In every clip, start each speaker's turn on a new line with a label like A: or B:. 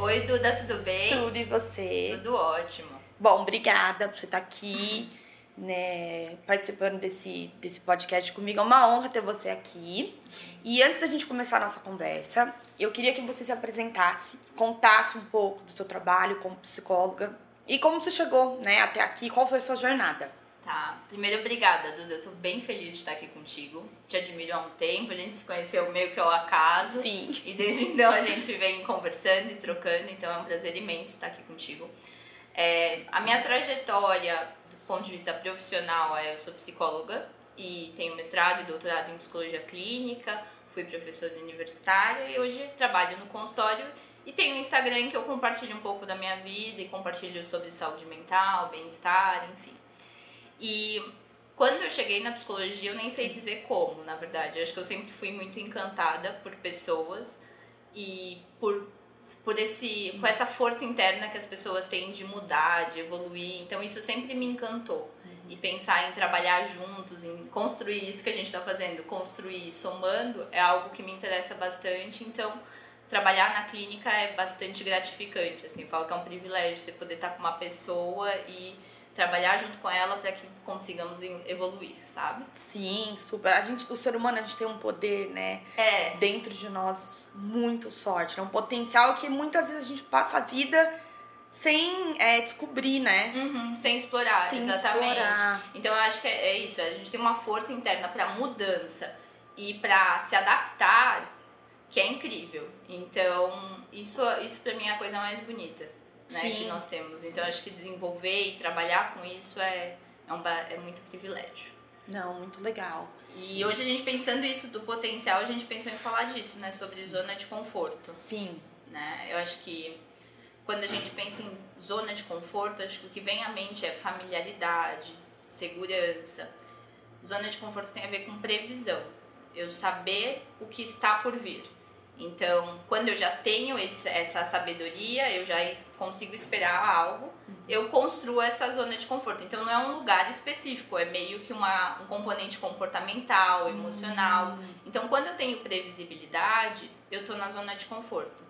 A: Oi, Duda, tudo bem?
B: Tudo e você?
A: Tudo ótimo.
B: Bom, obrigada por você estar aqui, né, participando desse, desse podcast comigo. É uma honra ter você aqui. E antes da gente começar a nossa conversa, eu queria que você se apresentasse, contasse um pouco do seu trabalho como psicóloga e como você chegou né, até aqui, qual foi a sua jornada.
A: Tá. Primeiro, obrigada, Duda. Eu tô bem feliz de estar aqui contigo. Te admiro há um tempo. A gente se conheceu meio que ao acaso.
B: Sim.
A: E desde então a gente vem conversando e trocando. Então é um prazer imenso estar aqui contigo. É, a minha trajetória, do ponto de vista profissional, é eu sou psicóloga e tenho mestrado e doutorado em psicologia clínica. Fui professora universitária e hoje trabalho no consultório e tenho um Instagram que eu compartilho um pouco da minha vida e compartilho sobre saúde mental, bem-estar, enfim. E quando eu cheguei na psicologia, eu nem sei dizer como, na verdade. Eu acho que eu sempre fui muito encantada por pessoas e por por esse com essa força interna que as pessoas têm de mudar, de evoluir. Então isso sempre me encantou. E pensar em trabalhar juntos, em construir isso que a gente está fazendo, construir somando, é algo que me interessa bastante. Então, trabalhar na clínica é bastante gratificante. Assim, eu falo que é um privilégio você poder estar com uma pessoa e trabalhar junto com ela para que consigamos evoluir, sabe?
B: Sim, super. A gente, o ser humano, a gente tem um poder, né?
A: É.
B: Dentro de nós muito forte, né? Um potencial que muitas vezes a gente passa a vida sem é, descobrir, né?
A: Uhum, sem explorar,
B: sem
A: exatamente.
B: Explorar.
A: Então eu acho que é, é isso, a gente tem uma força interna para mudança e para se adaptar que é incrível. Então, isso isso para mim é a coisa mais bonita né, que nós temos. Então acho que desenvolver e trabalhar com isso é, é, um, é muito privilégio.
B: Não, muito legal.
A: E hoje a gente pensando isso do potencial, a gente pensou em falar disso, né? Sobre
B: Sim.
A: zona de conforto.
B: Sim.
A: Né? Eu acho que quando a gente pensa em zona de conforto, acho que o que vem à mente é familiaridade, segurança. Zona de conforto tem a ver com previsão. Eu saber o que está por vir. Então, quando eu já tenho esse, essa sabedoria, eu já consigo esperar algo, eu construo essa zona de conforto. Então, não é um lugar específico, é meio que uma, um componente comportamental, emocional. Uhum. Então, quando eu tenho previsibilidade, eu estou na zona de conforto.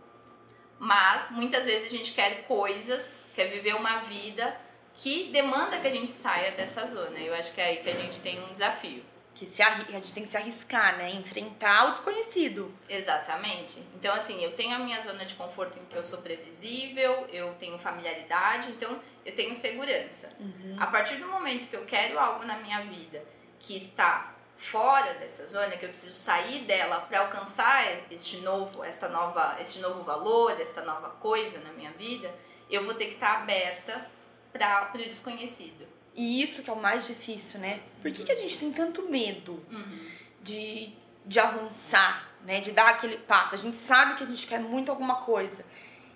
A: Mas, muitas vezes, a gente quer coisas, quer viver uma vida que demanda que a gente saia dessa zona. Eu acho que é aí que a gente tem um desafio
B: que se a gente tem que se arriscar, né? Enfrentar o desconhecido.
A: Exatamente. Então, assim, eu tenho a minha zona de conforto em que eu sou previsível, eu tenho familiaridade, então eu tenho segurança.
B: Uhum.
A: A partir do momento que eu quero algo na minha vida que está fora dessa zona, que eu preciso sair dela para alcançar este novo, esta nova, este novo valor, esta nova coisa na minha vida, eu vou ter que estar aberta para o desconhecido.
B: E isso que é o mais difícil, né? Por que, que a gente tem tanto medo
A: uhum.
B: de, de avançar, né? De dar aquele passo? A gente sabe que a gente quer muito alguma coisa.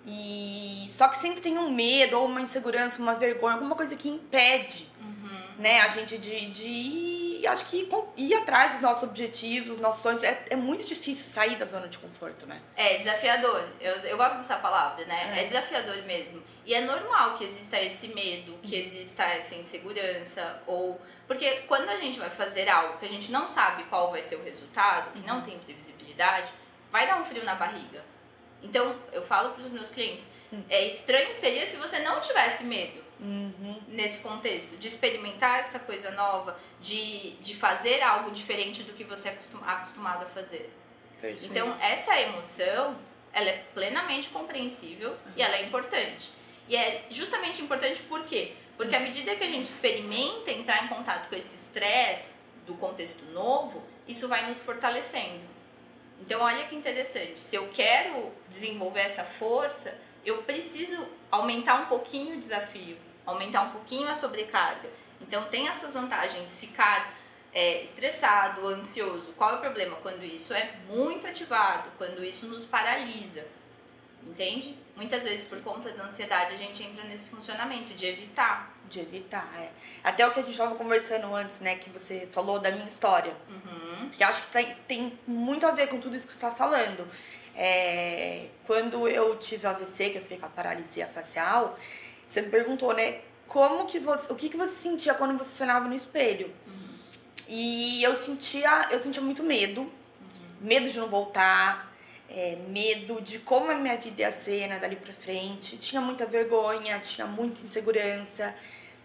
B: E só que sempre tem um medo, ou uma insegurança, uma vergonha, alguma coisa que impede
A: uhum.
B: né, a gente de, de ir e acho que ir atrás dos nossos objetivos, dos nossos sonhos, é, é muito difícil sair da zona de conforto, né?
A: É desafiador. Eu, eu gosto dessa palavra, né? É. é desafiador mesmo. E é normal que exista esse medo, que exista essa insegurança, ou. Porque quando a gente vai fazer algo que a gente não sabe qual vai ser o resultado, que não uhum. tem previsibilidade, vai dar um frio na barriga. Então, eu falo para os meus clientes, hum. é estranho seria se você não tivesse medo uhum. nesse contexto, de experimentar esta coisa nova, de, de fazer algo diferente do que você é acostum, acostumado a fazer. Perfeito. Então, essa emoção, ela é plenamente compreensível uhum. e ela é importante. E é justamente importante por quê? Porque à medida que a gente experimenta entrar em contato com esse estresse do contexto novo, isso vai nos fortalecendo. Então, olha que interessante. Se eu quero desenvolver essa força, eu preciso aumentar um pouquinho o desafio, aumentar um pouquinho a sobrecarga. Então, tem as suas vantagens. Ficar é, estressado, ansioso. Qual é o problema? Quando isso é muito ativado, quando isso nos paralisa. Entende? Muitas vezes, por conta da ansiedade, a gente entra nesse funcionamento de evitar.
B: De evitar, é. Até o que a gente estava conversando antes, né? Que você falou da minha história. Uhum. Que acho que tem, tem muito a ver com tudo isso que você está falando. É, quando eu tive AVC, que eu fiquei com a paralisia facial, você me perguntou, né? Como que você, o que, que você sentia quando você se olhava no espelho? Uhum. E eu sentia, eu sentia muito medo. Uhum. Medo de não voltar, é, medo de como a minha vida ia ser né, dali pra frente. Tinha muita vergonha, tinha muita insegurança.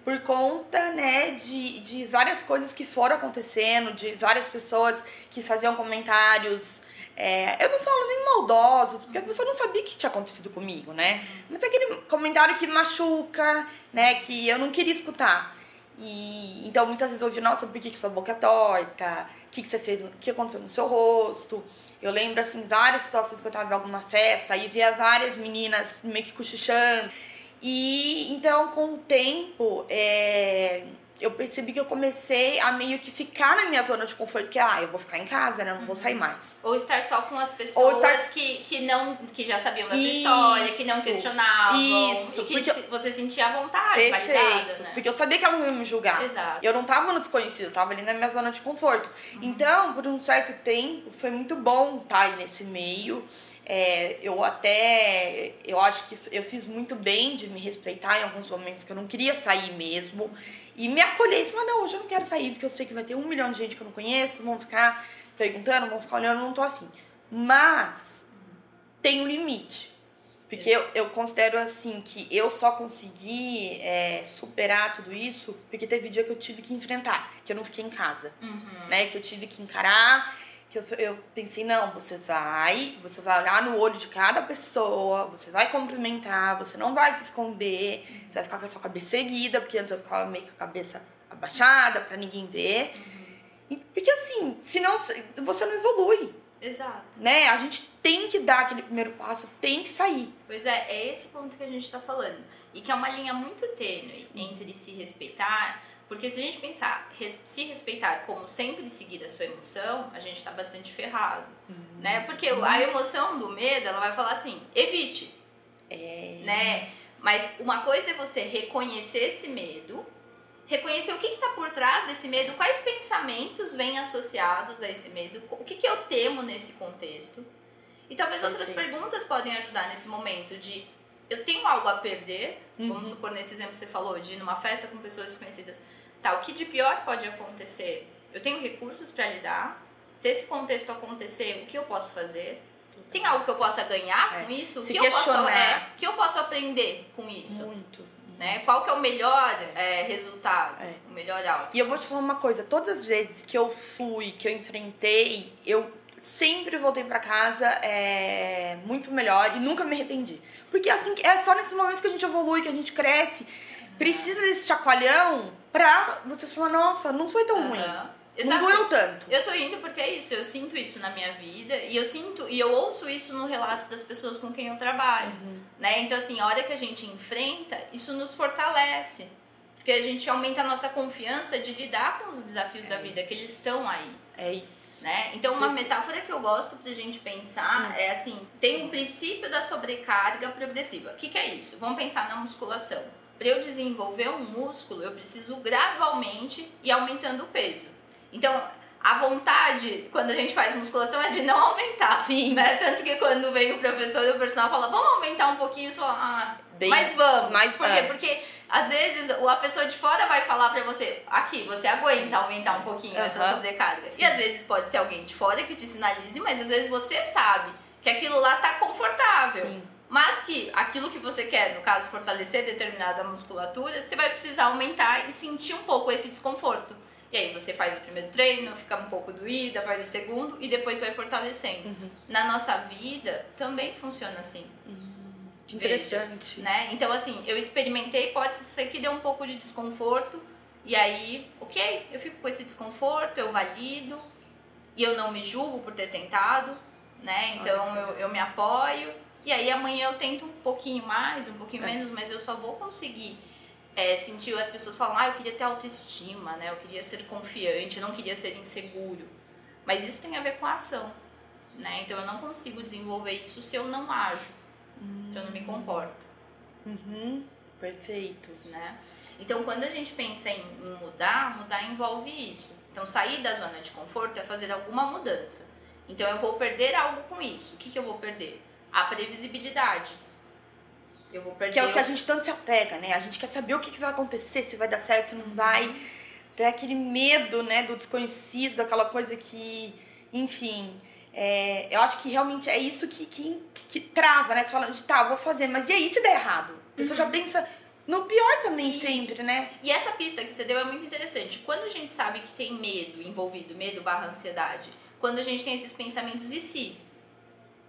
B: Por conta, né, de, de várias coisas que foram acontecendo, de várias pessoas que faziam comentários. É, eu não falo nem maldosos, porque a pessoa não sabia o que tinha acontecido comigo, né? Mas é aquele comentário que machuca, né, que eu não queria escutar. E então muitas vezes eu ouvi, nossa, por que, que sua boca é torta? O que, que você fez? O que aconteceu no seu rosto? Eu lembro, assim, várias situações que eu tava em alguma festa e via várias meninas meio que cochichando. E então, com o tempo, é, eu percebi que eu comecei a meio que ficar na minha zona de conforto, que ah, eu vou ficar em casa, né? Não vou sair uhum. mais.
A: Ou estar só com as pessoas estar... que, que não que já sabiam da tua história, que não questionavam. Isso, que porque você sentia a vontade, Perfeito, validada, né?
B: Porque eu sabia que elas não iam me julgar.
A: Exato.
B: Eu não tava no desconhecido, eu tava ali na minha zona de conforto. Uhum. Então, por um certo tempo, foi muito bom estar nesse meio. É, eu até eu acho que eu fiz muito bem de me respeitar em alguns momentos que eu não queria sair mesmo. E me acolher e falar não hoje eu não quero sair porque eu sei que vai ter um milhão de gente que eu não conheço vão ficar perguntando vão ficar olhando não tô afim. Mas tem um limite. Porque eu, eu considero assim que eu só consegui é, superar tudo isso porque teve dia que eu tive que enfrentar que eu não fiquei em casa uhum. né que eu tive que encarar que eu, eu pensei, não, você vai, você vai olhar no olho de cada pessoa, você vai cumprimentar, você não vai se esconder, uhum. você vai ficar com a sua cabeça erguida, porque antes eu ficava meio com a cabeça abaixada para ninguém ver. Uhum. Porque assim, senão você não evolui.
A: Exato.
B: Né? A gente tem que dar aquele primeiro passo, tem que sair.
A: Pois é, é esse o ponto que a gente está falando. E que é uma linha muito tênue entre se respeitar porque se a gente pensar, se respeitar como sempre seguir a sua emoção, a gente está bastante ferrado, uhum. né? Porque a emoção do medo, ela vai falar assim, evite, é... né? Mas uma coisa é você reconhecer esse medo, reconhecer o que está por trás desse medo, quais pensamentos vêm associados a esse medo, o que, que eu temo nesse contexto. E talvez outras perguntas podem ajudar nesse momento de eu tenho algo a perder, uhum. vamos supor nesse exemplo que você falou, de ir numa festa com pessoas desconhecidas Tá, o que de pior pode acontecer? Eu tenho recursos para lidar. Se esse contexto acontecer, o que eu posso fazer? Tem algo que eu possa ganhar é. com isso?
B: Se
A: que
B: questionar.
A: eu posso, é, que eu posso aprender com isso?
B: Muito.
A: Né? Qual que é o melhor é, resultado? É. O melhor algo?
B: E eu vou te falar uma coisa. Todas as vezes que eu fui, que eu enfrentei, eu sempre voltei para casa é, muito melhor e nunca me arrependi. Porque assim, é só nesses momentos que a gente evolui, que a gente cresce precisa desse chacoalhão pra você falar, nossa, não foi tão uhum. ruim. Exato. Não doeu tanto.
A: Eu tô indo porque é isso, eu sinto isso na minha vida e eu sinto e eu ouço isso no relato das pessoas com quem eu trabalho, uhum. né? Então assim, a hora que a gente enfrenta, isso nos fortalece. Porque a gente aumenta a nossa confiança de lidar com os desafios é da vida, que eles estão aí.
B: É isso.
A: Né? Então, uma metáfora que eu gosto pra gente pensar hum. é assim: tem um princípio da sobrecarga progressiva. O que, que é isso? Vamos pensar na musculação para eu desenvolver um músculo, eu preciso gradualmente ir aumentando o peso. Então, a vontade, quando a gente faz musculação, é de não aumentar.
B: Sim.
A: Né? Tanto que quando vem o professor e o personal fala, vamos aumentar um pouquinho, você fala, ah,
B: Bem-
A: mas vamos.
B: mas-
A: Por quê?
B: é.
A: Porque às vezes a pessoa de fora vai falar pra você, aqui, você aguenta aumentar um pouquinho essa
B: Aham.
A: sobrecarga.
B: Sim.
A: E às vezes pode ser alguém de fora que te sinalize, mas às vezes você sabe que aquilo lá tá confortável.
B: Sim.
A: Mas que aquilo que você quer, no caso, fortalecer determinada musculatura, você vai precisar aumentar e sentir um pouco esse desconforto. E aí você faz o primeiro treino, fica um pouco doída, faz o segundo e depois vai fortalecendo.
B: Uhum.
A: Na nossa vida também funciona assim,
B: Que interessante.
A: né? Então assim, eu experimentei, pode ser que dê um pouco de desconforto e aí, ok, eu fico com esse desconforto, eu valido e eu não me julgo por ter tentado, né? Então eu, eu me apoio e aí amanhã eu tento um pouquinho mais, um pouquinho
B: É.
A: menos, mas eu só vou conseguir é, sentir as pessoas falam, ah, eu queria ter autoestima, né? Eu queria ser confiante, eu não queria ser inseguro. Mas isso tem a ver com a ação, né? Então eu não consigo desenvolver isso se eu não ajo, se eu não me comporto,
B: Uhum. Perfeito.
A: né? Então quando a gente pensa em, em mudar, mudar envolve isso. Então sair da zona de conforto é fazer alguma mudança. Então eu vou perder algo com isso. O que, que eu vou perder? A previsibilidade. Eu vou perder
B: Que é o que a gente tanto se apega, né? A gente quer saber o que, que vai acontecer, se vai dar certo, se não vai. Tem aquele medo, né, do desconhecido, daquela coisa que, enfim. é, eu acho que realmente é isso que, que, que trava, né? Você fala, tá, vou fazer, mas e aí se der errado? A pessoa já pensa no pior também
A: Isso.
B: sempre, né?
A: E essa pista que você deu é muito interessante. Quando a gente sabe que tem medo envolvido, medo barra ansiedade, quando a gente tem esses pensamentos, e se?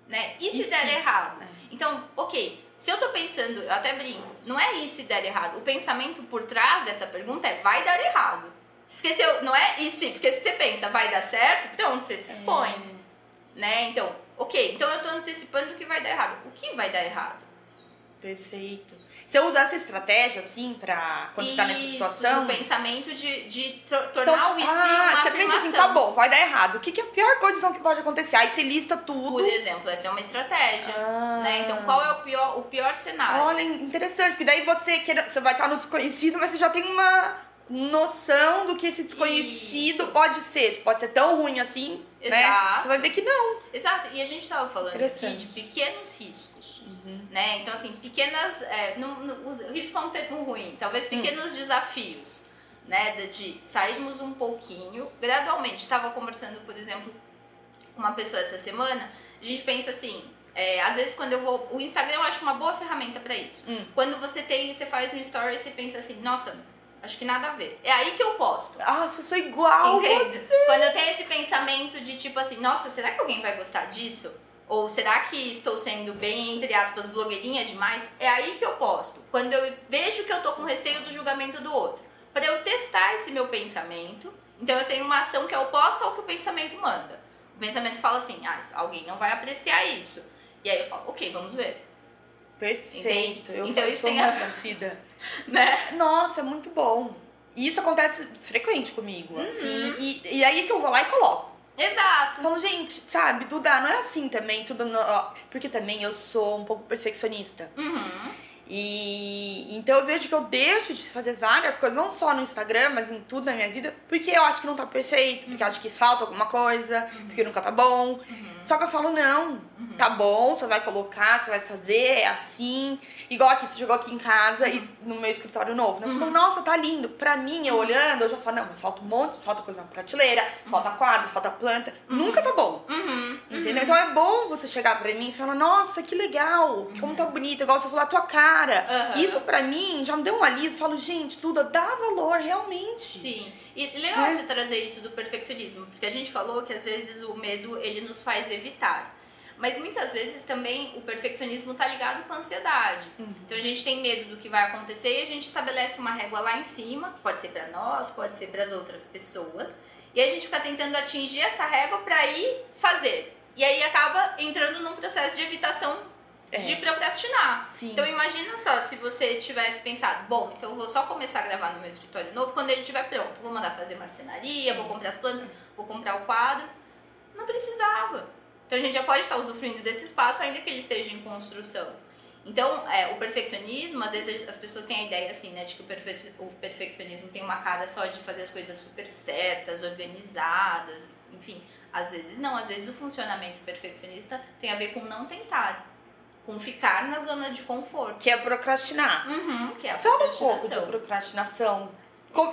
A: Né? E se
B: E
A: der
B: se?
A: errado?
B: É.
A: Então, ok, se eu tô pensando, eu até brinco, não é e se der errado. O pensamento por trás dessa pergunta é vai dar errado. Porque se eu, não é e se, porque se você pensa vai dar certo, pronto, você se expõe. Né? Então, ok, então eu tô antecipando que vai dar errado. O que vai dar errado?
B: Perfeito. Você usa essa estratégia, assim, pra quando você tá nessa
A: Isso,
B: situação?
A: o pensamento de, de tro-
B: Então,
A: tornar o se
B: ah, você pensa assim,
A: afirmação.
B: tá bom, vai dar errado. O que, que é a pior coisa então que pode acontecer? Aí você lista tudo.
A: Por exemplo, essa é uma estratégia.
B: Ah.
A: Né? Então, qual é o pior, o pior cenário?
B: Olha, interessante, porque daí você, queira- você vai estar no desconhecido, mas você já tem uma noção do que esse desconhecido
A: Isso.
B: pode ser. Pode ser tão ruim assim, né?
A: Exato.
B: Você vai ver que não.
A: Exato, e a gente estava falando aqui de pequenos riscos. Né? Então, assim, pequenas. É, não, não, o risco é um termo ruim, talvez
B: Hum.
A: pequenos desafios. Né? De, de sairmos um pouquinho, gradualmente. Estava conversando, por exemplo, com uma pessoa essa semana, a gente pensa assim. é, às vezes quando eu vou. O Instagram eu acho uma boa ferramenta para isso.
B: Hum.
A: Quando você tem, você faz um story e você pensa assim, nossa, acho que nada a ver. É aí que eu posto.
B: Nossa, eu sou igual
A: Entende?
B: você.
A: Quando eu tenho esse pensamento de tipo assim, nossa, será que alguém vai gostar disso? Ou será que estou sendo bem, entre aspas, blogueirinha demais? É aí que eu posto. Quando eu vejo que eu tô com receio do julgamento do outro. Para eu testar esse meu pensamento, então eu tenho uma ação que é oposta ao que o pensamento manda. O pensamento fala assim, ah, alguém não vai apreciar isso. E aí eu falo, ok, vamos ver.
B: Perfeito.
A: Entende?
B: Eu,
A: Então isso tem a-. Né?
B: Nossa, é muito bom. E isso acontece frequente comigo,
A: Uhum.
B: assim. E, e aí que eu vou lá e coloco.
A: Exato.
B: Falo, gente, sabe, Duda, não é assim também, tudo. no- Porque também eu sou um pouco perfeccionista.
A: Uhum.
B: E então eu vejo que eu deixo de fazer várias coisas, não só no Instagram, mas em tudo na minha vida, porque eu acho que não tá perfeito, porque eu acho que falta alguma coisa, porque nunca tá bom. Só que eu falo, não, tá bom, você vai colocar, você vai fazer, é assim. Igual aqui, você chegou aqui em casa e no meu escritório novo, né? Você falou, nossa, tá lindo. Pra mim, eu olhando, eu já falo, não, mas falta um monte, falta coisa na prateleira, falta quadro, falta planta. Nunca tá bom.
A: Uhum.
B: Entendeu? Então é bom você chegar pra mim e falar, nossa, que legal, como tá bonito, igual você falou, a tua cara. Isso pra mim já me deu um alívio. Eu falo, gente, Duda, dá valor, realmente.
A: Sim. E legal
B: Né?
A: você trazer isso do perfeccionismo, porque a gente falou que às vezes o medo ele nos faz evitar. Mas muitas vezes também o perfeccionismo tá ligado com a ansiedade. Então a gente tem medo do que vai acontecer e a gente estabelece uma régua lá em cima, pode ser pra nós, pode ser para as outras pessoas, e a gente fica tentando atingir essa régua pra ir fazer. E aí acaba entrando num processo de evitação
B: É.
A: de procrastinar.
B: Sim.
A: Então imagina só se você tivesse pensado, bom, então eu vou só começar a gravar no meu escritório novo quando ele estiver pronto. Vou mandar fazer marcenaria, vou comprar as plantas, vou comprar o quadro. Não precisava. Então a gente já pode estar usufruindo desse espaço ainda que ele esteja em construção. Então, é, o perfeccionismo, às vezes as pessoas têm a ideia assim, né, de que o, perfe o perfeccionismo tem uma cara só de fazer as coisas super certas, organizadas, enfim. Às vezes não, às vezes o funcionamento perfeccionista tem a ver com não tentar, com ficar na zona de conforto.
B: Que é procrastinar.
A: Uhum, que é a
B: Fala um pouco de procrastinação.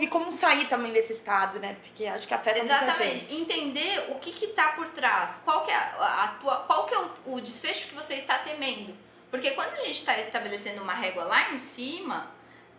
B: E como sair também desse estado, né? Porque acho que afeta
A: Exatamente.
B: muita gente.
A: Entender o que que tá por trás. Qual que é, a, a tua, qual que é o, o desfecho que você está temendo. Porque quando a gente está estabelecendo uma régua lá em cima,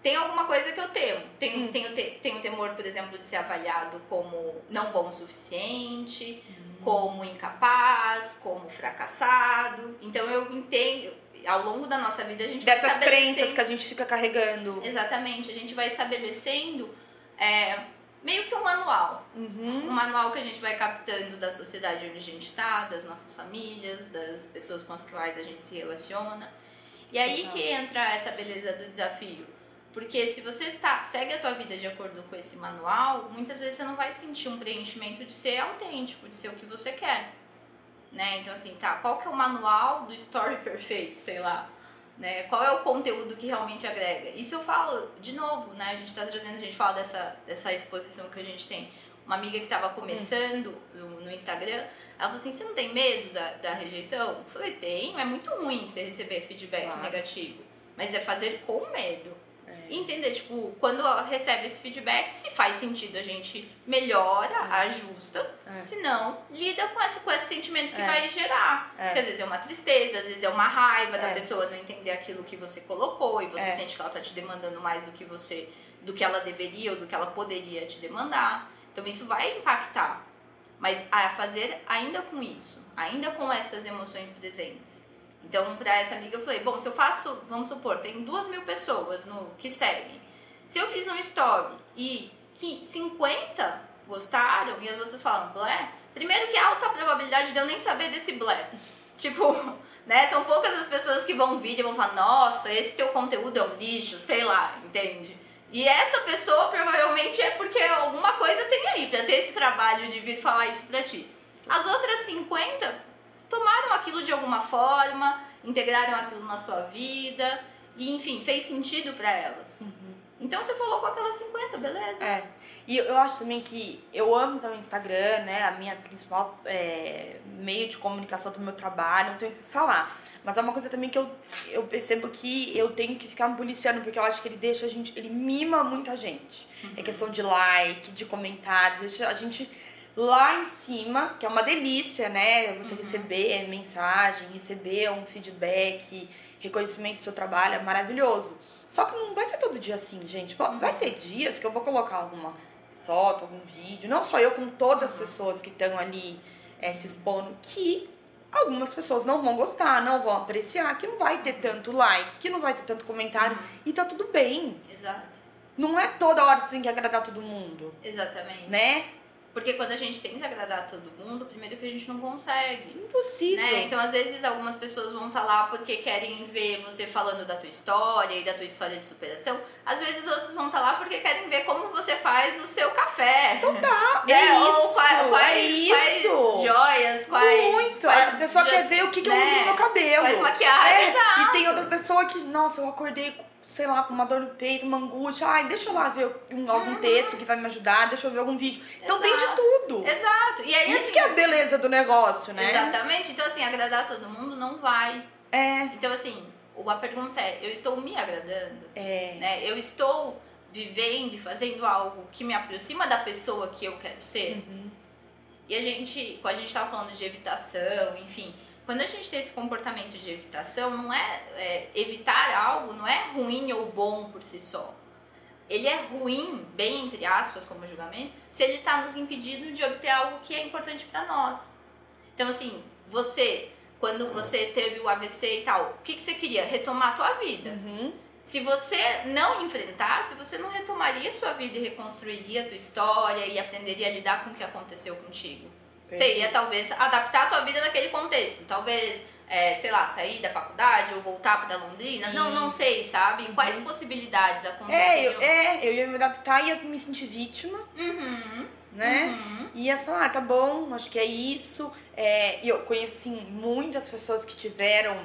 A: tem alguma coisa que eu temo. Tenho, hum. tenho, te, tenho temor, por exemplo, de ser avaliado como não bom o suficiente, hum. como incapaz, como fracassado. Então eu entendo, ao longo da nossa vida a gente
B: Dessas crenças que a gente fica carregando.
A: Exatamente, a gente vai estabelecendo é, meio que um manual. Uhum. Um manual que a gente vai captando da sociedade onde a gente está, das nossas famílias, das pessoas com as quais a gente se relaciona. E aí Legal. que entra essa beleza do desafio. Porque se você tá, segue a tua vida de acordo com esse manual, muitas vezes você não vai sentir um preenchimento de ser autêntico, de ser o que você quer. Né? Então assim, tá, qual que é o manual do story perfeito, sei lá? Né? Qual é o conteúdo que realmente agrega? Isso eu falo, de novo, né? A gente está trazendo, a gente fala dessa, dessa exposição que a gente tem. Uma amiga que estava começando no, no, Instagram, ela falou assim: você não tem medo da, da rejeição? Eu falei: tenho, é muito ruim você receber feedback claro. negativo, mas é fazer com medo. É. entender, tipo, quando recebe esse feedback, se faz sentido, a gente melhora, é. ajusta. É. Se não, lida com esse, com esse sentimento que é. vai gerar. É. Que às vezes é uma tristeza, às vezes é uma raiva da é. pessoa não entender aquilo que você colocou e você sente que ela tá te demandando mais do que você, do que ela deveria ou do que ela poderia te demandar. Então isso vai impactar. Mas a fazer ainda com isso, ainda com estas emoções presentes. Então, para essa amiga, eu falei: bom, se eu faço, vamos supor, tem duas mil pessoas no que seguem. Se eu fiz um story e que 50 gostaram e as outras falam blé, primeiro que alta probabilidade de eu nem saber desse blé. tipo, né? São poucas as pessoas que vão vir e vão falar: nossa, esse teu conteúdo é um lixo, sei lá, entende? E essa pessoa provavelmente é porque alguma coisa tem aí para ter esse trabalho de vir falar isso pra ti. As outras 50 tomaram aquilo de alguma forma, integraram aquilo na sua vida e, enfim, fez sentido para elas. Uhum. Então você falou com aquelas 50, beleza.
B: É. E eu acho também que eu amo também o Instagram, né? A minha principal é, meio de comunicação do meu trabalho, não tenho o que falar. Mas é uma coisa também que eu, eu percebo que eu tenho que ficar me policiando, porque eu acho que ele deixa a gente, ele mima muita gente. É uhum. É questão de like, de comentários, deixa a gente lá em cima, que é uma delícia, né? Você uhum. receber mensagem, receber um feedback, reconhecimento do seu trabalho, é maravilhoso. Só que não vai ser todo dia assim, gente. Vai ter dias que eu vou colocar alguma foto, algum vídeo, não só eu, como todas as uhum. pessoas que estão ali é, se expondo, que algumas pessoas não vão gostar, não vão apreciar, que não vai ter tanto like, que não vai ter tanto comentário, uhum. e tá tudo bem.
A: Exato.
B: Não é toda hora que você tem que agradar todo mundo.
A: Exatamente.
B: Né?
A: Porque quando a gente tenta agradar todo mundo, primeiro que a gente não consegue.
B: Impossível.
A: Né? Então, às vezes, algumas pessoas vão estar tá lá porque querem ver você falando da tua história e da tua história de superação. Às vezes, outros vão estar tá lá porque querem ver como você faz o seu café.
B: Total. Né? É Ou
A: isso. Quais, quais, é isso. quais joias, quais.
B: Muito.
A: Quais,
B: a pessoa quer ver o que, que né? eu uso no meu cabelo.
A: Quais maquiagem. É. Exato.
B: E tem outra pessoa que, nossa, eu acordei sei lá, com uma dor no peito, uma angústia. Ai, deixa eu lá ver um, algum uhum. texto que vai me ajudar, deixa eu ver algum vídeo. Então Exato. tem de tudo.
A: Exato. E aí,
B: Isso assim, que é a beleza do negócio, né?
A: Exatamente. Então, assim, agradar todo mundo não vai.
B: É.
A: Então, assim, a pergunta é, eu estou me agradando?
B: É.
A: Né? Eu estou vivendo e fazendo algo que me aproxima da pessoa que eu quero ser? Uhum. E a gente, quando a gente estava falando de evitação, enfim quando a gente tem esse comportamento de evitação, não é, é, evitar algo não é ruim ou bom por si só. Ele é ruim, bem entre aspas, como julgamento, se ele está nos impedindo de obter algo que é importante para nós. Então, assim, você, quando você teve o AVC e tal, o que, que você queria? Retomar a tua vida.
B: Uhum.
A: Se você não enfrentasse, você não retomaria sua vida e reconstruiria a tua história e aprenderia a lidar com o que aconteceu contigo. Você ia talvez adaptar a tua vida naquele contexto. Talvez, é, sei lá, sair da faculdade ou voltar para Londrina. Sim. Não, não sei, sabe? Quais uhum. possibilidades aconteceriam?
B: É eu, é, eu ia me adaptar, ia me sentir vítima.
A: Uhum.
B: Né?
A: Uhum.
B: Ia falar, ah, tá bom, acho que é isso. É, eu conheci muitas pessoas que tiveram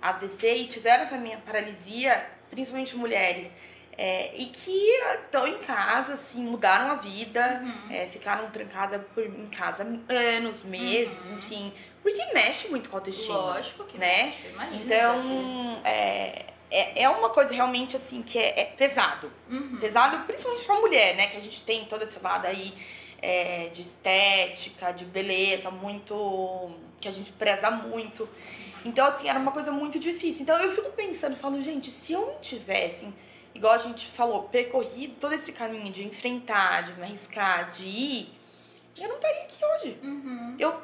B: AVC e tiveram também a paralisia, principalmente mulheres, é, e que estão em casa, assim, mudaram a vida, uhum. é, ficaram trancadas por, em casa anos, meses, uhum. enfim. Porque mexe muito com a autoestima.
A: Lógico que
B: né?
A: mexe, imagina.
B: Então, é, é, é uma coisa realmente, assim, que é, é pesado.
A: Uhum.
B: Pesado, principalmente pra mulher, né? Que a gente tem todo esse lado aí é, de estética, de beleza, muito... que a gente preza muito. Então, assim, era uma coisa muito difícil. Então, eu fico pensando, falo, gente, se eu não tivesse igual a gente falou, percorrido todo esse caminho de enfrentar, de me arriscar, de ir, eu não estaria aqui hoje.
A: Uhum.
B: Eu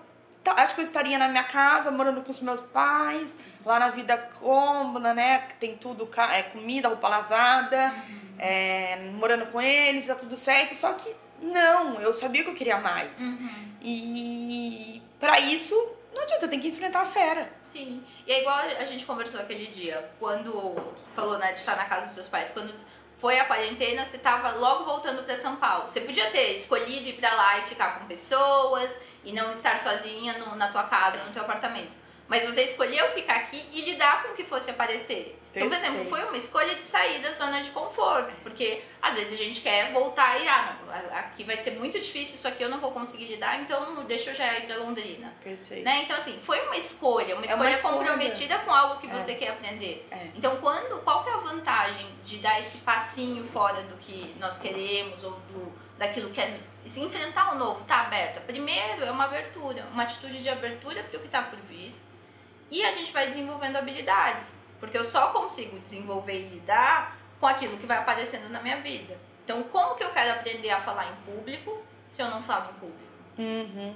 B: acho que eu estaria na minha casa, morando com os meus pais, lá na vida cômoda, né? Que tem tudo, é, comida, roupa lavada, uhum. é, morando com eles, tá tudo certo. Só que não, eu sabia que eu queria mais.
A: Uhum.
B: E para isso não adianta, tem que enfrentar a fera.
A: Sim. E é igual a gente conversou aquele dia, quando você falou, né, de estar na casa dos seus pais, quando foi a quarentena, você estava logo voltando para São Paulo. Você podia ter escolhido ir para lá e ficar com pessoas e não estar sozinha no, na tua casa, no teu apartamento. Mas você escolheu ficar aqui e lidar com o que fosse aparecer. Então, por exemplo, foi uma escolha de sair da zona de conforto, porque às vezes a gente quer voltar e, ah, não, aqui vai ser muito difícil, isso aqui eu não vou conseguir lidar, então deixa eu já ir para Londrina.
B: Perfeito.
A: Né? Então, assim, foi uma escolha, uma escolha, é uma escolha comprometida com algo que é. você quer aprender.
B: É.
A: Então, quando, qual que é a vantagem de dar esse passinho fora do que nós queremos ou do, daquilo que é. Se enfrentar o novo, tá aberta. Primeiro é uma abertura, uma atitude de abertura para o que está por vir. E a gente vai desenvolvendo habilidades. Porque eu só consigo desenvolver e lidar com aquilo que vai aparecendo na minha vida. Então, como que eu quero aprender a falar em público se eu não falo em público?
B: Uhum.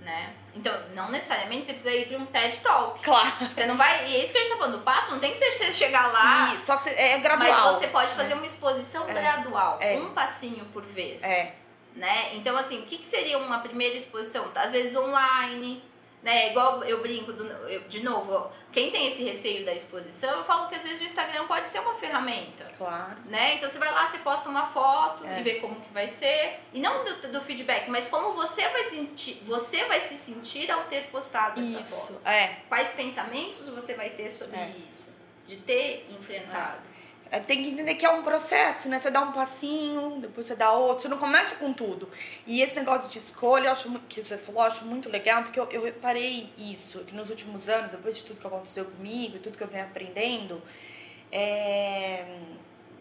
A: Né? Então, não necessariamente você precisa ir para um TED Talk.
B: Claro.
A: Você não vai. E é isso que a gente tá falando. O passo não tem que ser chegar lá.
B: E, só que é gradual.
A: Mas você pode fazer é. uma exposição é. gradual.
B: É.
A: Um passinho por vez.
B: É.
A: Né? Então, assim, o que, que seria uma primeira exposição? Às vezes online né? Igual eu brinco, do, eu, de novo, quem tem esse receio da exposição, eu falo que às vezes o Instagram pode ser uma ferramenta.
B: Claro.
A: Né? Então você vai lá, você posta uma foto é. e vê como que vai ser. E não do, do, feedback, mas como você vai sentir, você vai se sentir ao ter postado
B: isso.
A: essa foto.
B: É.
A: Quais pensamentos você vai ter sobre é. isso? De ter enfrentado.
B: É, tem que entender que é um processo, né? Você dá um passinho, depois você dá outro, você não começa com tudo. E esse negócio de escolha, eu acho que você falou, eu acho muito legal, porque eu, eu reparei isso, que nos últimos anos, depois de tudo que aconteceu comigo, tudo que eu venho aprendendo, é,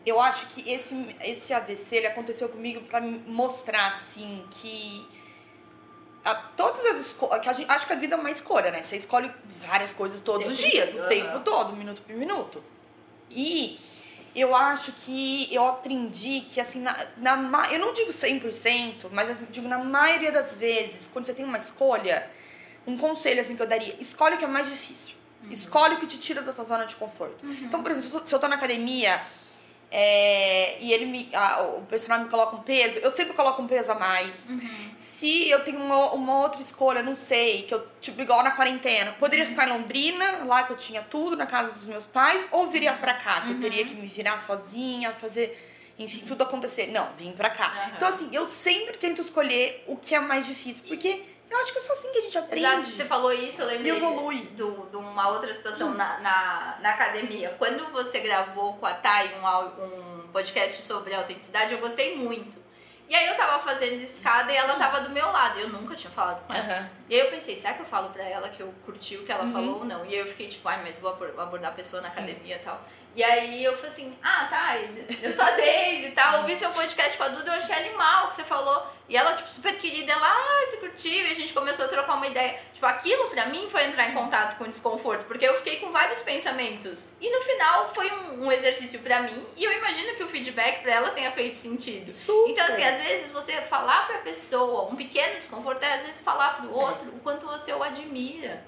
B: eu acho que esse, esse AVC ele aconteceu comigo para mostrar, assim, que a, todas as escolhas. Acho que a vida é uma escolha, né? Você escolhe várias coisas todos os dias, o tempo todo, minuto por minuto. E eu acho que eu aprendi que, assim, na, na, eu não digo 100%, mas assim, digo, na maioria das vezes, quando você tem uma escolha, um conselho assim que eu daria, escolhe o que é mais difícil. Uhum. Escolhe o que te tira da tua zona de conforto.
A: Uhum.
B: Então, por exemplo, se eu tô na academia é, e ele me, a, o personal me coloca um peso, eu sempre coloco um peso a mais.
A: Uhum.
B: Se eu tenho uma, uma, outra escolha, não sei, que eu, tipo, igual na quarentena, poderia uhum. ficar em Londrina, lá que eu tinha tudo, na casa dos meus pais, ou viria pra cá, que eu teria uhum. que me virar sozinha, fazer enfim, tudo acontecer. Não, vim pra cá.
A: Uhum.
B: Então, assim, eu sempre tento escolher o que é mais difícil, porque eu acho que é só assim que a gente aprende.
A: Exato, você falou isso, eu lembrei
B: evolui.
A: Do, de uma outra situação na, na, na, academia. Quando você gravou com a Thay um, um podcast sobre autenticidade, eu gostei muito. E aí eu tava fazendo escada e ela tava do meu lado. Eu nunca tinha falado com ela.
B: Uhum.
A: E aí eu pensei, será que eu falo pra ela que eu curti o que ela
B: uhum.
A: falou ou não? E aí eu fiquei tipo, ai, mas vou abordar a pessoa na academia e tal. E aí eu falei assim, ah, tá, eu sou a Daisy e tal, ouvi seu podcast com a Duda, eu achei animal o que você falou. E ela, tipo, super querida, ela, ah, você curtiu, e a gente começou a trocar uma ideia. Tipo, aquilo pra mim foi entrar em contato com o desconforto, porque eu fiquei com vários pensamentos. E no final foi um, um exercício pra mim, e eu imagino que o feedback pra ela tenha feito sentido.
B: Super.
A: Então, assim, às vezes você falar pra pessoa um pequeno desconforto é às vezes falar pro outro é. o quanto você o admira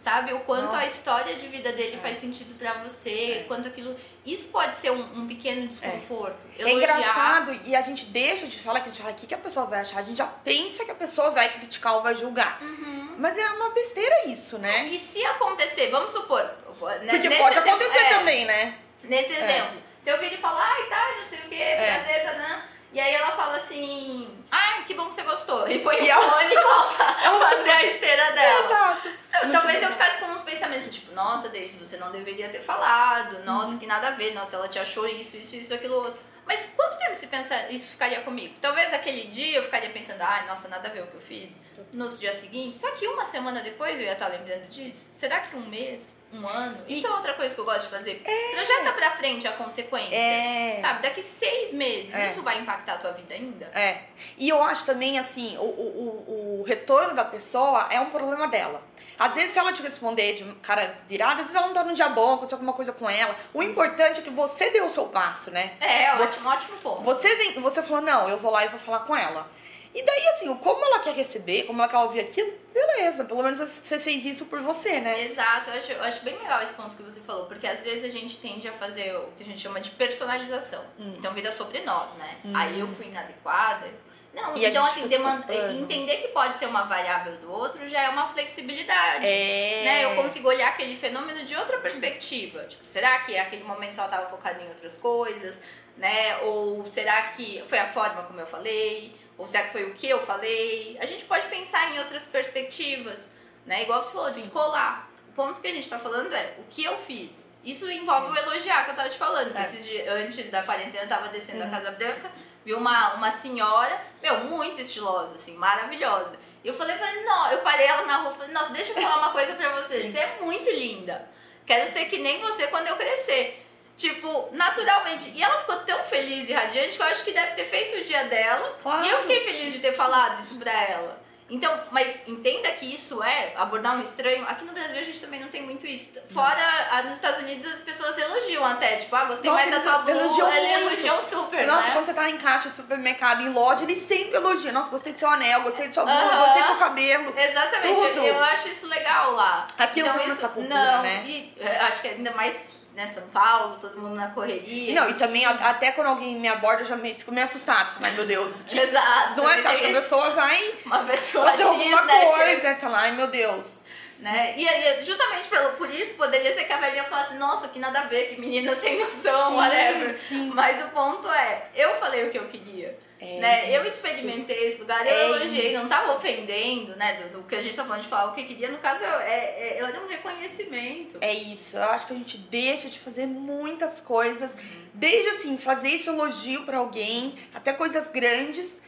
A: sabe? O quanto Nossa. a história de vida dele é. faz sentido para você, é. quanto aquilo. Isso pode ser um, um pequeno desconforto.
B: É. é. engraçado e a gente deixa de falar que a gente fala o que, que a pessoa vai achar. A gente já pensa que a pessoa vai criticar ou vai julgar.
A: Uhum.
B: Mas é uma besteira isso, né?
A: E se acontecer, vamos supor.
B: Né, Porque pode exemplo, acontecer é, também, né?
A: Nesse é. exemplo. Se eu vir e falar, ai, tá, não sei o que, prazer, tá, tá, e aí ela fala assim, ai, que bom que você gostou. E põe o fone e volta a fazer a esteira dela.
B: Exato.
A: Então, talvez eu ficasse com uns pensamentos, tipo, nossa, Deise, você não deveria ter falado, nossa, uhum. que nada a ver, nossa, ela te achou isso, isso, isso, aquilo outro. Mas quanto tempo se pensa isso ficaria comigo? Talvez aquele dia eu ficaria pensando, ai, nossa, nada a ver o que eu fiz. Nos dias seguintes, será que uma semana depois eu ia estar lembrando disso? Será que um mês? Um ano? Isso é outra coisa que eu gosto de fazer. É. Projeta pra frente a consequência. É. Sabe? Daqui seis meses, é. isso vai impactar a tua vida ainda?
B: É. E eu acho também, assim, o, o, o retorno da pessoa é um problema dela. Às vezes, se ela te responder de cara virada, às vezes ela não tá num dia bom, aconteceu alguma coisa com ela. O importante é que você deu o seu passo, né?
A: É, você, um ótimo ponto.
B: Você, você falou, não, eu vou lá e vou falar com ela. E daí, assim, como ela quer receber, como ela quer ouvir aquilo, beleza, pelo menos você fez isso por você, né?
A: Exato, eu acho, eu acho bem legal esse ponto que você falou, porque às vezes a gente tende a fazer o que a gente chama de personalização. Hum. Então vira sobre nós, né? Hum. Aí eu fui inadequada, não, e então assim, demanda, entender que pode ser uma variável do outro já é uma flexibilidade. É... Né? Eu consigo olhar aquele fenômeno de outra perspectiva. Tipo, será que aquele momento ela estava focada em outras coisas? Né? Ou será que foi a forma como eu falei? Ou será que foi o que eu falei? A gente pode pensar em outras perspectivas. Né? Igual você falou, Sim. descolar. O ponto que a gente está falando é o que eu fiz. Isso envolve o elogiar que eu tava te falando. É. Esses dias, antes da quarentena eu tava descendo uhum. a Casa Branca Vi uma, uma senhora, meu, muito estilosa, assim, maravilhosa. E eu falei, falei, não, eu parei ela na rua, falei, nossa, deixa eu falar uma coisa pra você. Sim. Você é muito linda. Quero ser que nem você quando eu crescer. Tipo, naturalmente. E ela ficou tão feliz e radiante que eu acho que deve ter feito o dia dela. Claro. E eu fiquei feliz de ter falado isso pra ela. Então, mas entenda que isso é abordar um estranho. Aqui no Brasil a gente também não tem muito isso. Fora, ah, nos Estados Unidos as pessoas elogiam até, tipo, ah, gostei Nossa, mais da tua blusa. Elogiam, elogiam super,
B: Nossa,
A: né?
B: quando você tá em caixa de supermercado, em loja, eles sempre elogiam. Nossa, gostei do seu anel, gostei do seu blusa, uh -huh. gostei do seu cabelo.
A: Exatamente, tudo. Eu, acho isso legal lá.
B: Aqui então, não tem essa cultura,
A: não,
B: né?
A: E, eh, acho que ainda mais né, São Paulo, todo mundo na correria.
B: Não, e também até quando alguém me aborda, eu já me, fico meio assustado. Ai, meu Deus.
A: Que, Exato.
B: Não é? Você acha que a pessoa vai
A: Uma pessoa
B: fazer X, alguma né, coisa. Sei lá, ai, meu Deus.
A: Né? E, e justamente por, por isso poderia ser que a velhinha falasse, nossa, que nada a ver, que menina sem noção, sim, whatever. Sim. Mas o ponto é, eu falei o que eu queria. É né? Eu experimentei esse lugar, eu é elogiei, não tava ofendendo, né? Do, do, que a gente tá falando de falar o que queria. No caso, eu, é, é, era um reconhecimento.
B: É isso. Eu acho que a gente deixa de fazer muitas coisas. Desde assim, fazer esse elogio para alguém, até coisas grandes,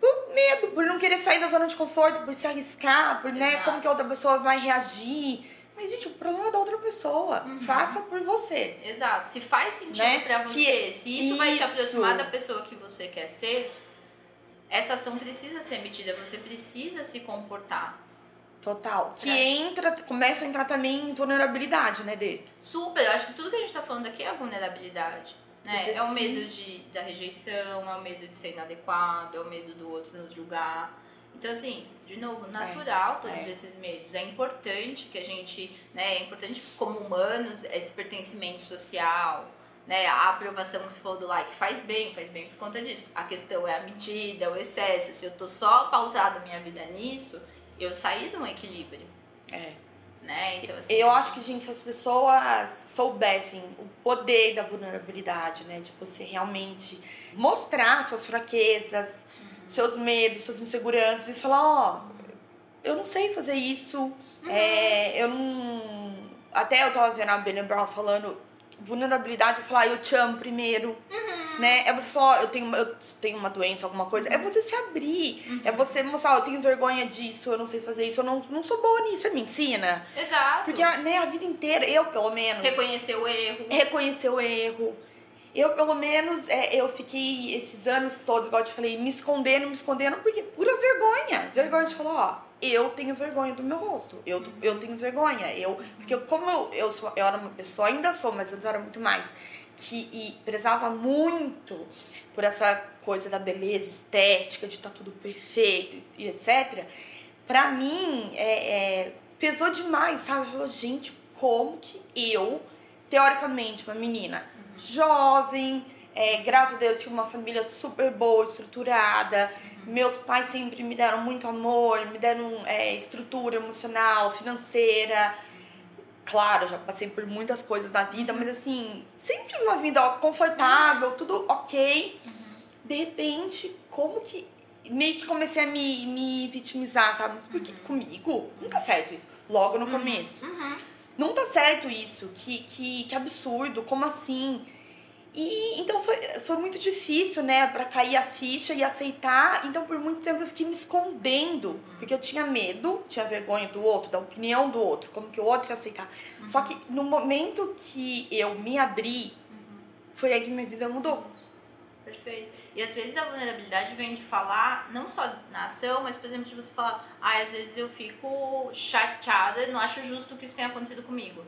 B: por medo, por não querer sair da zona de conforto, por se arriscar, por né, como que a outra pessoa vai reagir. Mas, gente, o problema é da outra pessoa. Uhum. Faça por você.
A: Exato. Se faz sentido né? pra você, que, se isso, isso, vai te aproximar da pessoa que você quer ser, essa ação precisa ser emitida. Você precisa se comportar.
B: Total. Que entra, começa a entrar também em vulnerabilidade, né, dele?
A: Super. Eu acho que tudo que a gente tá falando aqui é a vulnerabilidade. Né? É o medo de, da rejeição, é o medo de ser inadequado, é o medo do outro nos julgar. Então, assim, de novo, é, natural é, todos é. esses medos. É importante que a gente, né, é importante como humanos esse pertencimento social, né, a aprovação que você falou do like faz bem, faz bem por conta disso. A questão é a medida, é o excesso. Se eu tô só pautado minha vida nisso, eu saí de um equilíbrio.
B: É.
A: Né? Então, assim,
B: eu acho que, gente, se as pessoas soubessem o poder da vulnerabilidade, né? De você realmente mostrar suas fraquezas, seus medos, suas inseguranças e falar, ó, oh, eu não sei fazer isso, uhum. é, eu não... Até eu tava vendo a Benny Brown falando vulnerabilidade, falar, eu te amo primeiro, uhum. Né? É você falar, eu tenho, eu tenho uma doença, alguma coisa. É você se abrir. Uhum. É você mostrar, eu tenho vergonha disso, eu não sei fazer isso, eu não, não sou boa nisso, você me ensina.
A: Exato.
B: Porque né, a vida inteira, eu pelo menos...
A: Reconhecer o erro.
B: Reconhecer o erro. Eu, pelo menos, é, eu fiquei esses anos todos, igual eu te falei, me escondendo, me escondendo, porque pura vergonha. Vergonha de falar, ó, eu tenho vergonha do meu rosto. Eu, eu tenho vergonha. Eu, porque como eu, eu, sou, eu era uma pessoa, ainda sou, mas eu era muito mais, que prezava muito por essa coisa da beleza estética, de estar tá tudo perfeito e etc. Pra mim, é, é, pesou demais, sabe? Falei, gente, como que eu, teoricamente, uma menina jovem, é, graças a Deus, tive uma família super boa, estruturada. Uhum. Meus pais sempre me deram muito amor, me deram é, estrutura emocional, financeira. Claro, já passei por muitas coisas na vida, mas assim, sempre tive uma vida confortável, tudo ok. Uhum. De repente, como que meio que comecei a me, me vitimizar, sabe? Mas por que
A: Uhum.
B: comigo? Não tá certo isso. Logo no começo.
A: Uhum.
B: Não tá certo isso. Que, que, que absurdo. Como assim? E então foi, foi muito difícil, né, pra cair a ficha e aceitar. Então, por muito tempo eu fiquei me escondendo. Porque eu tinha medo, tinha vergonha do outro, da opinião do outro, como que o outro ia aceitar. Só que no momento que eu me abri, foi aí que minha vida mudou.
A: Perfeito. E às vezes a vulnerabilidade vem de falar, não só na ação, mas por exemplo, de você falar, ah, às vezes eu fico chateada, não acho justo que isso tenha acontecido comigo.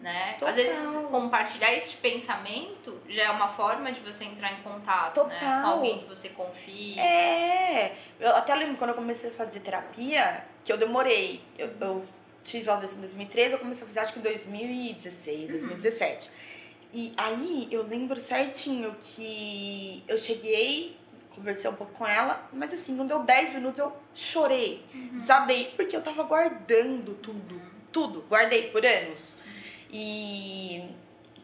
A: Né?
B: Total.
A: Às vezes compartilhar esse pensamento já é uma forma de você entrar em contato, né?
B: Total.
A: Com alguém que você confia.
B: É, eu até lembro quando eu comecei a fazer terapia, que eu demorei. Eu, eu tive a vez em 2013, eu comecei a fazer acho que em 2016, 2017. E aí eu lembro certinho que eu cheguei, conversei um pouco com ela, mas assim, não deu 10 minutos, eu chorei, desabei, porque eu tava guardando tudo, tudo, guardei por anos. E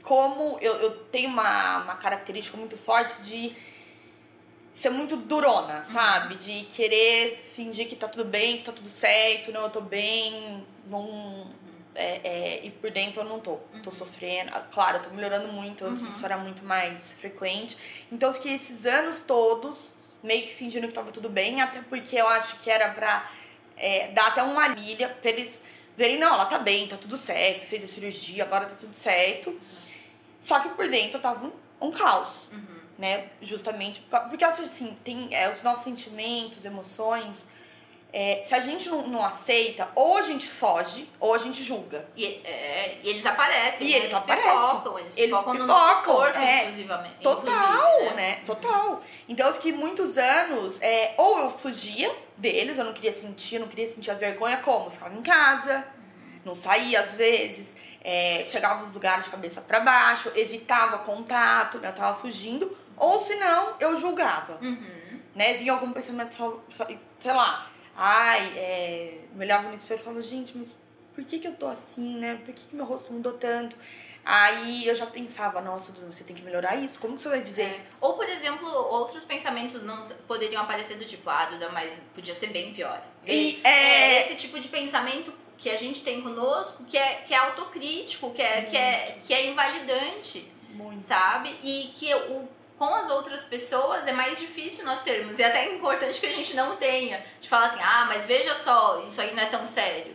B: como eu, eu tenho uma, uma característica muito forte de ser muito durona, sabe? De querer fingir que tá tudo bem, que tá tudo certo, não, eu tô bem, não. É, é, e por dentro eu não tô. Tô sofrendo. Ah, Claro, eu tô melhorando muito, antes isso era muito mais frequente. Então eu fiquei esses anos todos meio que fingindo que tava tudo bem, até porque eu acho que era pra é, dar até uma milha pra eles verem, não, ela tá bem, tá tudo certo, fez a cirurgia, agora tá tudo certo. Só que por dentro tava um, um caos, né? Justamente por causa- porque assim, tem é, os nossos sentimentos, emoções. É, se a gente não, não aceita, ou a gente foge, ou a gente julga.
A: E, é, e eles aparecem,
B: E
A: né?
B: eles aparecem.
A: pipocam, eles,
B: Eles
A: pipocam no nosso corpo,
B: é.
A: inclusivamente.
B: Total,
A: inclusive,
B: né? Total. Então eu fiquei muitos anos, é, ou eu fugia deles, eu não queria sentir, eu não queria sentir a vergonha, como? Eu ficava em casa, não saía às vezes, é, chegava nos lugares de cabeça pra baixo, evitava contato, né? Eu tava fugindo, ou senão eu julgava.
A: Uhum.
B: Né? Vinha algum pensamento, sei lá, ai, é, me olhava no espelho e falava, gente, mas por que que eu tô assim, né? Por que que meu rosto mudou tanto? Aí eu já pensava, nossa, você tem que melhorar isso, como que você vai viver?
A: É. Ou, por exemplo, outros pensamentos não poderiam aparecer do tipo, ah, Duda, mas podia ser bem pior.
B: E,
A: é,
B: é-
A: esse tipo de pensamento que a gente tem conosco, que é, que é autocrítico, que é, que, é, que é invalidante,
B: Muito.
A: sabe? E que o, com as outras pessoas é mais difícil nós termos. E até é importante que a gente não tenha. De falar assim, ah, mas veja só, isso aí não é tão sério.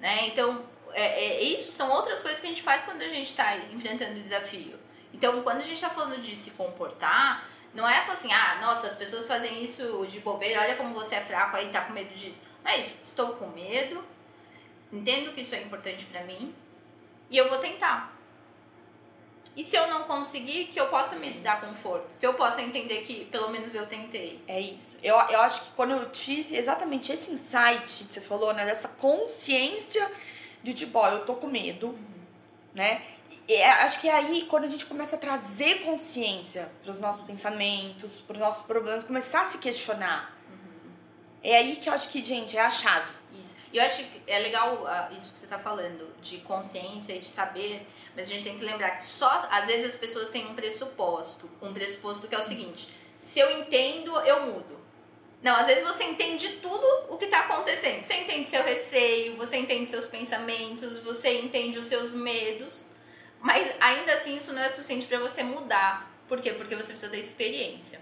A: Né? Então, é, é, isso são outras coisas que a gente faz quando a gente está enfrentando o desafio. Então, quando a gente está falando de se comportar, não é falar assim, ah, nossa, as pessoas fazem isso de bobeira, olha como você é fraco aí, tá com medo disso. Não é isso, estou com medo, entendo que isso é importante pra mim e eu vou tentar. E se eu não conseguir, que eu possa me dar conforto, que eu possa entender que pelo menos eu tentei.
B: É isso. Eu, eu acho que quando eu tive exatamente esse insight que você falou, né? Dessa consciência de tipo, ó, eu tô com medo, né? E é- acho que é aí quando a gente começa a trazer consciência pros nossos pensamentos, pros nossos problemas, começar a se questionar. É aí que eu acho que, gente, é a chave.
A: Isso. E eu acho que é legal ah, isso que você tá falando, de consciência e de saber, mas a gente tem que lembrar que só, às vezes, as pessoas têm um pressuposto. Um pressuposto que é o seguinte: se eu entendo, eu mudo. Não, às vezes você entende tudo o que tá acontecendo. Você entende seu receio, você entende seus pensamentos, você entende os seus medos, mas ainda assim isso não é suficiente para você mudar. Por quê? Porque você precisa da experiência.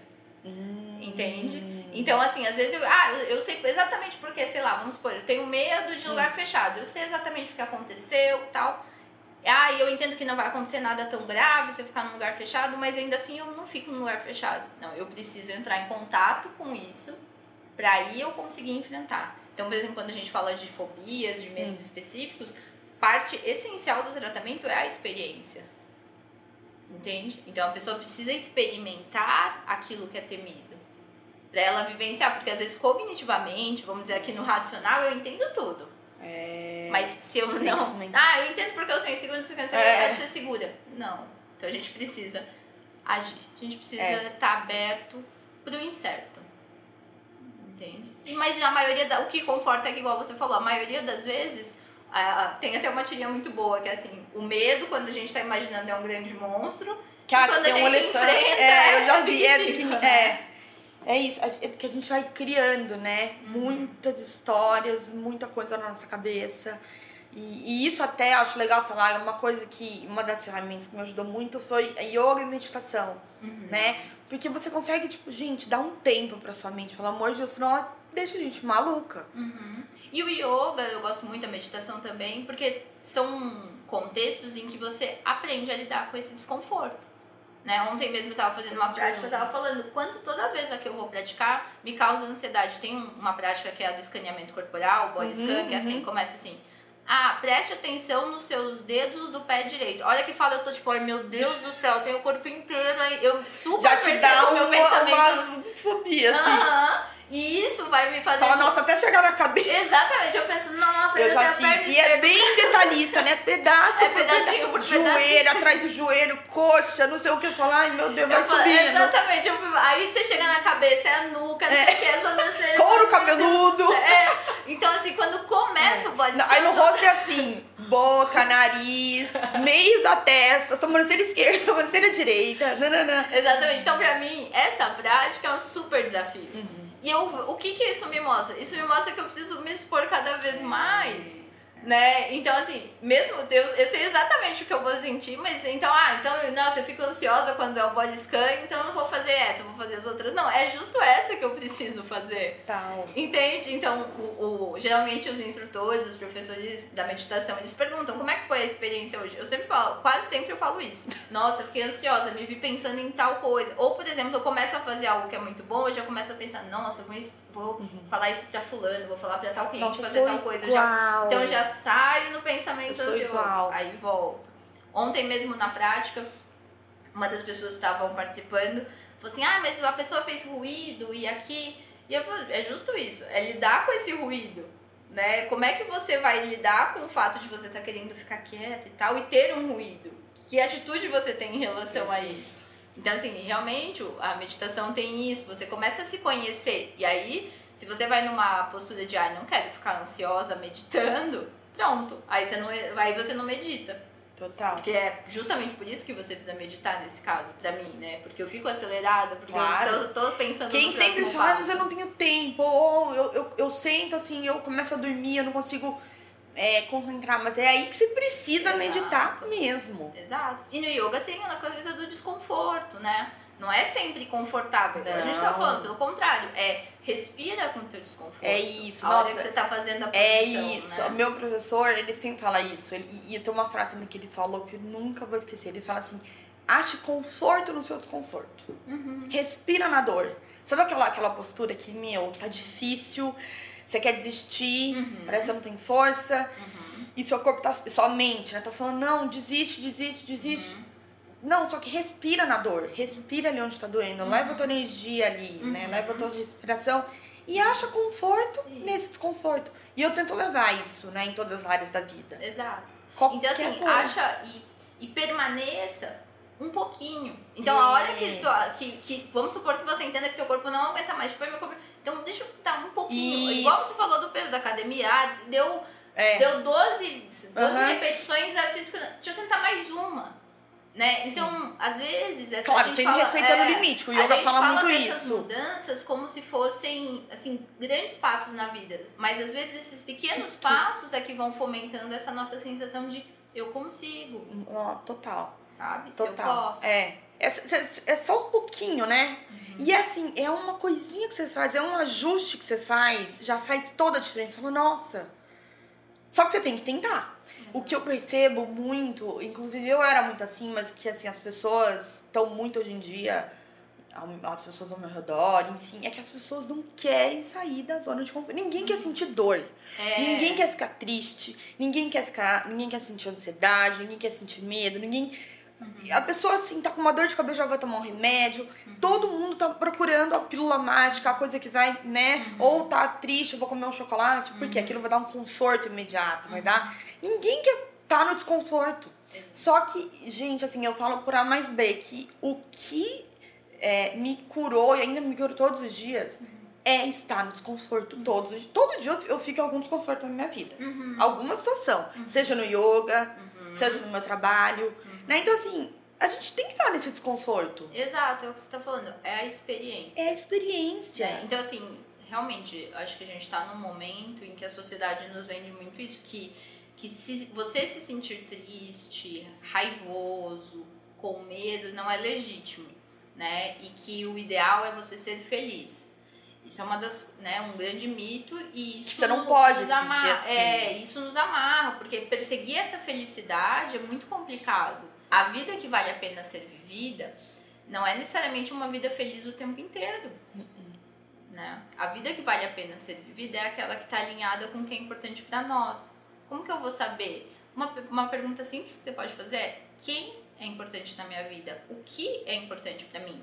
A: Entende? Então, assim, às vezes eu, ah, eu, eu sei exatamente porque, sei lá, vamos supor, eu tenho medo de lugar fechado. Eu sei exatamente o que aconteceu tal. Ah, e eu entendo que não vai acontecer nada tão grave se eu ficar num lugar fechado, mas ainda assim eu não fico num lugar fechado. Não, eu preciso entrar em contato com isso pra aí eu conseguir enfrentar. Então, por exemplo, quando a gente fala de fobias, de medos específicos, parte essencial do tratamento é a experiência. Entende? Então a pessoa precisa experimentar aquilo que é temido. Pra ela vivenciar, porque às vezes cognitivamente, vamos dizer aqui no racional, eu entendo tudo.
B: É...
A: Mas se eu não. Ah, eu entendo porque eu sou insegura, não sei o que, não sei o que,
B: É.
A: eu quero ser segura. Não. Então a gente precisa agir. A gente precisa
B: É.
A: estar aberto pro incerto. Entende? E- Mas a maioria, da, o que conforta é que, igual você falou, a maioria das vezes. tem até uma tirinha muito boa, que é assim, o medo, quando a gente tá imaginando, é um grande monstro.
B: Que ah,
A: quando
B: tem
A: a
B: um
A: gente
B: elefante.
A: enfrenta,
B: é, eu já
A: é
B: vi. É,
A: né?
B: é. É isso, é porque a gente vai criando, né? Uhum. Muitas histórias, muita coisa na nossa cabeça. E, e, isso até acho legal falar, uma coisa que, uma das ferramentas que me ajudou muito foi a yoga e meditação, uhum. né? Porque você consegue, tipo, gente, dar um tempo pra sua mente, pelo amor de Deus, senão ela deixa a gente maluca.
A: Uhum. E o yoga, eu gosto muito da meditação também, porque são contextos em que você aprende a lidar com esse desconforto. Né? Ontem mesmo eu estava fazendo uma prática, eu estava falando quanto toda vez que eu vou praticar me causa ansiedade. Tem uma prática que é a do escaneamento corporal, o body uhum, scan, que é assim, uhum. começa assim. Ah, preste atenção nos seus dedos do pé direito. Olha que fala, eu tô tipo, ai meu Deus do céu, eu tenho o corpo inteiro aí. Eu super
B: Já te dá o meu pensamento. umas fobias, assim.
A: Uhum. E isso vai me fazer.
B: Fala, nossa, até chegar na cabeça.
A: Exatamente, eu penso, nossa, eu já fiz.
B: E é bem detalhista, né? Pedaço
A: é por pedacinho por
B: Joelho, atrás do joelho, coxa, não sei o que. Eu falo, ai meu Deus, vai falo, subindo.
A: Exatamente, eu, aí você chega na cabeça, é a nuca, não é. sei o que, é sobrancelha.
B: Couro cabeludo.
A: É. Então, assim, quando começa é. o body
B: Aí no rosto é assim, boca, nariz, meio da testa, sobrancelha esquerda, sobrancelha direita. Nanana.
A: Exatamente. Então, pra mim, essa prática é um super desafio. Uhum. E eu, o que que isso me mostra? Isso me mostra que eu preciso me expor cada vez mais né? Então, assim, mesmo Deus, eu sei exatamente o que eu vou sentir, mas então, ah, então, nossa, eu fico ansiosa quando é o body scan, então eu não vou fazer essa, eu vou fazer as outras. Não, é justo essa que eu preciso fazer.
B: Tal.
A: Entende? Então, o, o, geralmente os instrutores, os professores da meditação, eles perguntam como é que foi a experiência hoje. Eu sempre falo, quase sempre eu falo isso. Nossa, eu fiquei ansiosa, me vi pensando em tal coisa. Ou, por exemplo, eu começo a fazer algo que é muito bom, eu já começo a pensar, nossa, vou, vou uhum. falar isso pra fulano, vou falar pra tal cliente nossa, fazer tal coisa. Já, então, eu já saio no pensamento ansioso. Igual. Aí volta. Ontem mesmo na prática, uma das pessoas que estavam participando falou assim: ah, mas a pessoa fez ruído e aqui. E eu falei: é justo isso, é lidar com esse ruído. Né? Como é que você vai lidar com o fato de você estar tá querendo ficar quieto e tal e ter um ruído? Que atitude você tem em relação a isso? Então, assim, realmente a meditação tem isso, você começa a se conhecer. E aí, se você vai numa postura de, ah, não quero ficar ansiosa meditando, pronto. Aí você não, aí você não medita.
B: Total.
A: Porque é justamente por isso que você precisa meditar nesse caso, pra mim, né? Porque eu fico acelerada, porque claro. eu tô, tô pensando
B: Quem
A: no
B: sempre
A: fala,
B: mas eu não tenho tempo, ou eu, eu, eu sento assim, eu começo a dormir, eu não consigo é, concentrar, mas é aí que você precisa Exato. meditar mesmo.
A: Exato. E no yoga tem a coisa do desconforto, né? Não é sempre confortável. Não. A gente tá falando, pelo contrário, é respira com o teu desconforto.
B: É isso.
A: A
B: Nossa,
A: que você tá fazendo a
B: é posição, É isso. Né? Meu professor, ele sempre fala isso. Ele, e tem uma frase que ele falou que eu nunca vou esquecer. Ele fala assim, ache conforto no seu desconforto. Uhum. Respira na dor. Sabe aquela, aquela postura que, meu, tá difícil, você quer desistir, uhum. parece que não tem força, uhum. e seu corpo tá, sua mente, né, tá falando, não, desiste, desiste, desiste. Uhum. Não, só que respira na dor, respira ali onde tá doendo, uhum. leva a tua energia ali, né? Uhum. Leva a tua respiração e acha conforto nesse desconforto. E eu tento levar isso, né, em todas as áreas da vida.
A: Exato. Qualquer então, assim, coisa. acha e, e permaneça um pouquinho. Então, é. a hora que, tu, que, que. Vamos supor que você entenda que teu corpo não aguenta mais. Tipo, meu corpo. Então, deixa eu estar um pouquinho. Isso. Igual você falou do peso da academia, ah, deu. É. Deu 12, 12 uhum. repetições, deixa eu tentar mais uma. Né? Então, às vezes, essa
B: claro, sempre fala, respeitando é, o limite, o yoga fala, fala muito isso.
A: mudanças como se fossem, assim, grandes passos na vida. Mas às vezes esses pequenos que, passos é que vão fomentando essa nossa sensação de eu consigo.
B: Oh, total.
A: Sabe?
B: Total.
A: Eu posso.
B: É. É, é só um pouquinho, né? Uhum. E assim, é uma coisinha que você faz, é um ajuste que você faz, já faz toda a diferença. Fala, nossa. Só que você tem que tentar. O que eu percebo muito, inclusive eu era muito assim, mas que assim, as pessoas estão muito hoje em dia, as pessoas ao meu redor, enfim, é que as pessoas não querem sair da zona de conforto. Ninguém quer sentir dor. É. Ninguém quer ficar triste, ninguém quer ficar, ninguém quer sentir ansiedade, ninguém quer sentir medo, ninguém Uhum. A pessoa, assim, tá com uma dor de cabeça, já vai tomar um remédio. Uhum. Todo mundo tá procurando a pílula mágica, a coisa que vai, né? Uhum. Ou tá triste, eu vou comer um chocolate, porque uhum. aquilo vai dar um conforto imediato, vai dar. Ninguém quer tá no desconforto. Só que, gente, assim, eu falo por A mais B que o que é, me curou e ainda me cura todos os dias é estar no desconforto uhum. todos os dias. Todo dia eu fico em algum desconforto na minha vida. Uhum. Alguma situação. Seja no yoga, seja no meu trabalho. Né? Então, assim, a gente tem que estar nesse desconforto.
A: Exato, é o que você tá falando. É a experiência.
B: É a experiência.
A: É, então, assim, realmente, acho que a gente tá num momento em que a sociedade nos vende muito isso, que, que se você se sentir triste, raivoso, com medo, não é legítimo, né? E que o ideal é você ser feliz. Isso é uma das, né, um grande mito e isso
B: Que você não pode
A: nos amarra.
B: assim.
A: É, isso nos amarra, porque perseguir essa felicidade é muito complicado. A vida que vale a pena ser vivida não é necessariamente uma vida feliz o tempo inteiro. Né? A vida que vale a pena ser vivida é aquela que está alinhada com o que é importante para nós. Como que eu vou saber? Uma, uma pergunta simples que você pode fazer é: quem é importante na minha vida? O que é importante para mim?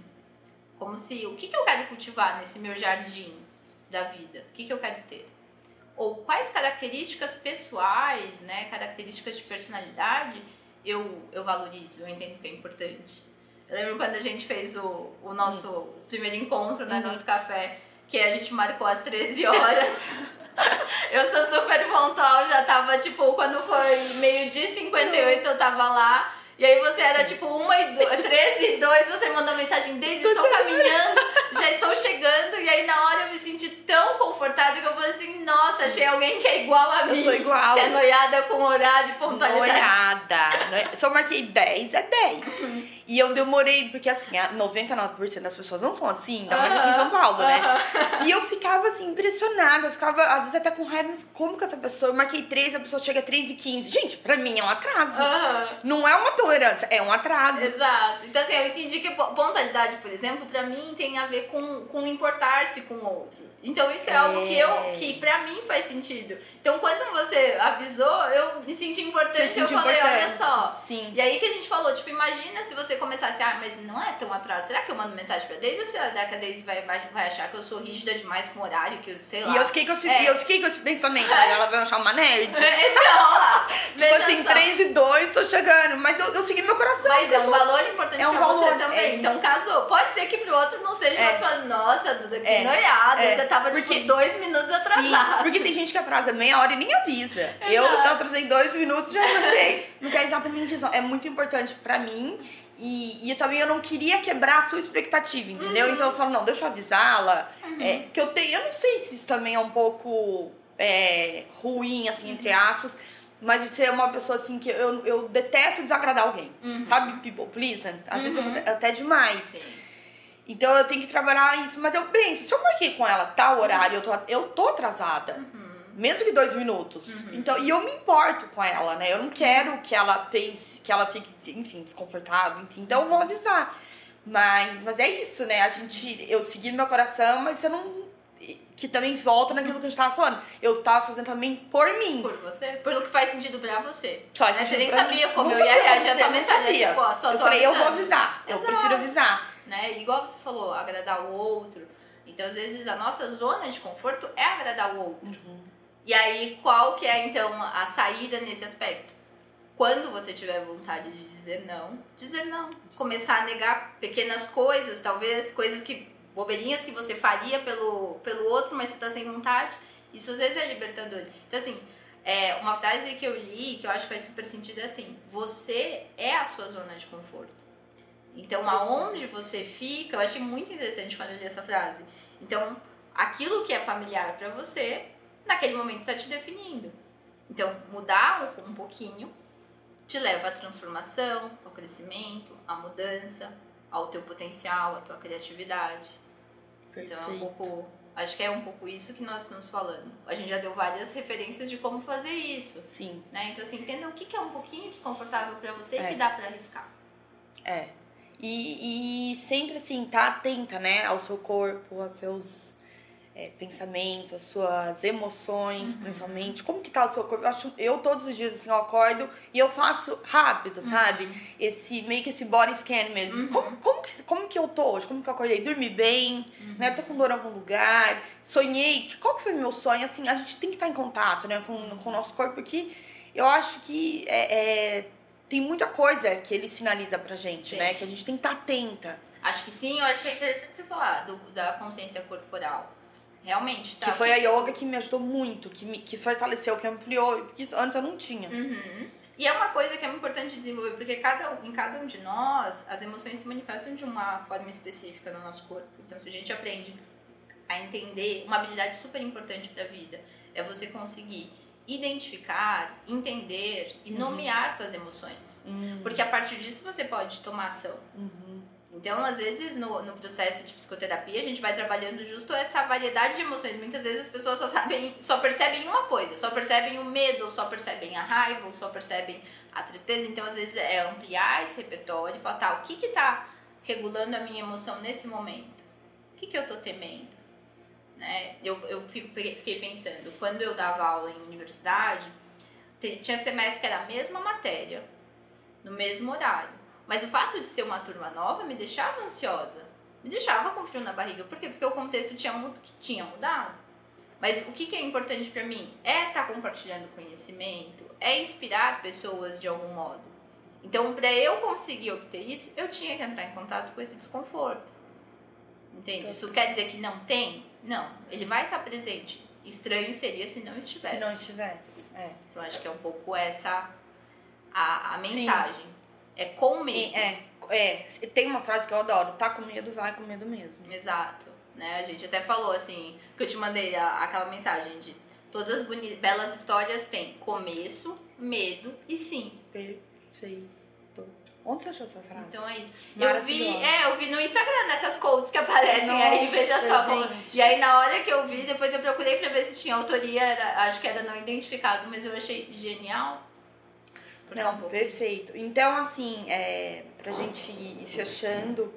A: Como se o que, que eu quero cultivar nesse meu jardim da vida? O que, que eu quero ter? Ou quais características pessoais, né, características de personalidade eu, eu valorizo, eu entendo que é importante. Eu lembro quando a gente fez o, o nosso primeiro encontro, né, nosso café, que a gente marcou às 13 horas. eu sou super pontual, já tava, tipo, quando foi meio-dia e 58 eu tava lá. E aí você era tipo uma e do, 13 e 2, você mandou mensagem desde estou caminhando, já estou chegando, e aí na hora eu me senti tão confortável que eu falei assim, nossa, achei alguém que é igual a mim.
B: Eu sou igual.
A: Que é noiada com horário e pontualidade.
B: Noiada. Eu marquei 10, é 10. E eu demorei, porque assim, a 99% das pessoas não são assim, ainda mais aqui em São Paulo, né? E eu ficava assim, impressionada. Eu ficava, às vezes, até com raiva, mas como que essa pessoa. Eu marquei 3, a pessoa chega a 3 e 15. Gente, pra mim é um atraso.
A: Aham.
B: Não é uma é um atraso.
A: Exato. Então, assim, eu entendi que po- pontualidade, por exemplo, pra mim tem a ver com, com importar-se com o outro. Então, isso é,
B: É.
A: algo que, eu, que pra mim faz sentido. Então, quando você avisou, eu me senti importante.
B: Se
A: eu falei, olha
B: importante.
A: só.
B: Sim.
A: E aí que a gente falou, tipo, imagina se você começasse, ah, mas não é tão atraso. Será que eu mando mensagem pra Daisy ou será que a Daisy vai, vai, vai achar que eu sou rígida demais com o horário, que eu sei lá.
B: E eu fiquei com esse,
A: É.
B: eu fiquei com esse pensamento, ela vai achar uma nerd.
A: Então, olha lá.
B: Tipo
A: Veja
B: assim,
A: só.
B: 3 e 2, tô chegando. Mas eu, eu segui meu coração.
A: Mas é um valor
B: assim.
A: importante
B: É um
A: pra você
B: valor,
A: também.
B: é
A: então, casou. Pode ser que pro outro não seja
B: É.
A: é. falando, nossa, Duda, que
B: É.
A: noiada.
B: É.
A: Você tava,
B: Porque-
A: tipo, dois minutos atrasada.
B: porque tem gente que atrasa meia hora e nem avisa. Eu
A: Exato.
B: atrasei dois minutos já mandei. Mas é exatamente isso. É muito importante pra mim. E, e também eu não queria quebrar a sua expectativa, entendeu? Então eu falo, não, deixa eu avisá-la. É, que eu tenho. Eu não sei se isso também é um pouco é, ruim, assim, entre aspas. Mas de ser uma pessoa assim que eu, eu detesto desagradar alguém. Sabe? People pleasing. Às vezes eu- até demais.
A: Sim.
B: Então eu tenho que trabalhar isso. Mas eu penso, se eu marquei com ela tal horário, eu tô, eu tô atrasada. Mesmo que dois minutos. Então, e eu me importo com ela, né? Eu não quero que ela pense, que ela fique, enfim, desconfortável, enfim. Então eu vou avisar. Mas, mas é isso, né? A gente. Eu segui meu coração, mas eu não. Que também volta naquilo que a gente tava falando. Eu tava fazendo também por mim.
A: Por você? Pelo que faz sentido pra você.
B: Só
A: Né?
B: esse
A: Você nem
B: pra mim.
A: sabia como
B: Não
A: eu
B: sabia
A: ia reagir
B: você,
A: tua mensagem.
B: sabia.
A: Tipo, ó, só
B: eu falei, eu vou
A: avisando.
B: avisar. Eu
A: Exato.
B: prefiro avisar.
A: Né? Igual você falou, agradar o outro. Então, às vezes, a nossa zona de conforto é agradar o outro.
B: Uhum.
A: E aí, qual que é, então, a saída nesse aspecto? Quando você tiver vontade de dizer não, dizer não. Começar a negar pequenas coisas, talvez coisas que bobeirinhas que você faria pelo, pelo outro, mas você tá sem vontade. Isso às vezes é libertador. Então, assim, é, uma frase que eu li, que eu acho que faz super sentido, é assim: você é a sua zona de conforto. Então, aonde você fica, eu achei muito interessante quando eu li essa frase. Então, aquilo que é familiar pra você, naquele momento tá te definindo. Então, mudar um pouquinho te leva à transformação, ao crescimento, à mudança, ao teu potencial, à tua criatividade. Então, é um pouco. Acho que é um pouco isso que nós estamos falando. A gente já deu várias referências de como fazer isso.
B: Sim.
A: Né? Então, assim, entenda o que é um pouquinho desconfortável pra você
B: É.
A: e que dá pra arriscar.
B: É. E, e sempre assim, tá atenta, né, ao seu corpo, aos seus é, pensamentos, às suas emoções, principalmente. Como que tá o seu corpo? Eu, acho, eu todos os dias, assim, eu acordo e eu faço rápido, sabe? Esse, meio que esse body scan mesmo. Como, como, que, como que eu tô hoje? Como que eu acordei? Dormi bem? Né? Tô com dor em algum lugar? Sonhei? Qual que foi meu sonho? Assim, a gente tem que estar em contato, né, com, com o nosso corpo, porque eu acho que é, é, tem muita coisa que ele sinaliza pra gente,
A: Sim.
B: né? Que a gente tem que estar atenta.
A: Acho que sim, eu acho que é interessante você falar do, da consciência corporal. Realmente, tá?
B: Que foi a yoga que me ajudou muito, que, me, que fortaleceu, que ampliou, porque antes eu não tinha.
A: Uhum. E é uma coisa que é importante desenvolver, porque cada, em cada um de nós, as emoções se manifestam de uma forma específica no nosso corpo. Então, se a gente aprende a entender, uma habilidade super importante para a vida é você conseguir identificar, entender e uhum. nomear suas emoções. Uhum. Porque a partir disso você pode tomar ação. Uhum. Então, às vezes, no, no processo de psicoterapia, a gente vai trabalhando justo essa variedade de emoções. Muitas vezes as pessoas só sabem, só percebem uma coisa, só percebem o medo, só percebem a raiva, só percebem a tristeza. Então, às vezes, é ampliar esse repertório e falar, tá, o que que tá regulando a minha emoção nesse momento? O que que eu tô temendo? Né? Eu, eu fico, fiquei pensando, quando eu dava aula em universidade, tinha semestre que era a mesma matéria, no mesmo horário. Mas o fato de ser uma turma nova me deixava ansiosa. Me deixava com frio na barriga. Por quê? Porque o contexto tinha, que tinha mudado. Mas o que, que é importante para mim? É estar tá compartilhando conhecimento, é inspirar pessoas de algum modo. Então, para eu conseguir obter isso, eu tinha que entrar em contato com esse desconforto. Entende? Isso quer dizer que não tem? Não. Ele vai estar tá presente. Estranho seria se não estivesse.
B: Se não estivesse, é.
A: Então, acho que é um pouco essa a, a mensagem. Sim. É com medo.
B: É, é, tem uma frase que eu adoro: tá com medo, vai com medo mesmo.
A: Exato. Né? A gente até falou assim, que eu te mandei a, aquela mensagem de todas as belas histórias têm começo, medo e sim.
B: Perfeito. Onde você achou essa frase?
A: Então é isso. Eu vi, é, eu vi no Instagram essas quotes que aparecem Nossa, aí, veja só. Gente. E aí na hora que eu vi, depois eu procurei pra ver se tinha autoria, era, acho que era não identificado, mas eu achei genial.
B: Não, um perfeito. Disso. Então, assim, é, pra gente ir se achando,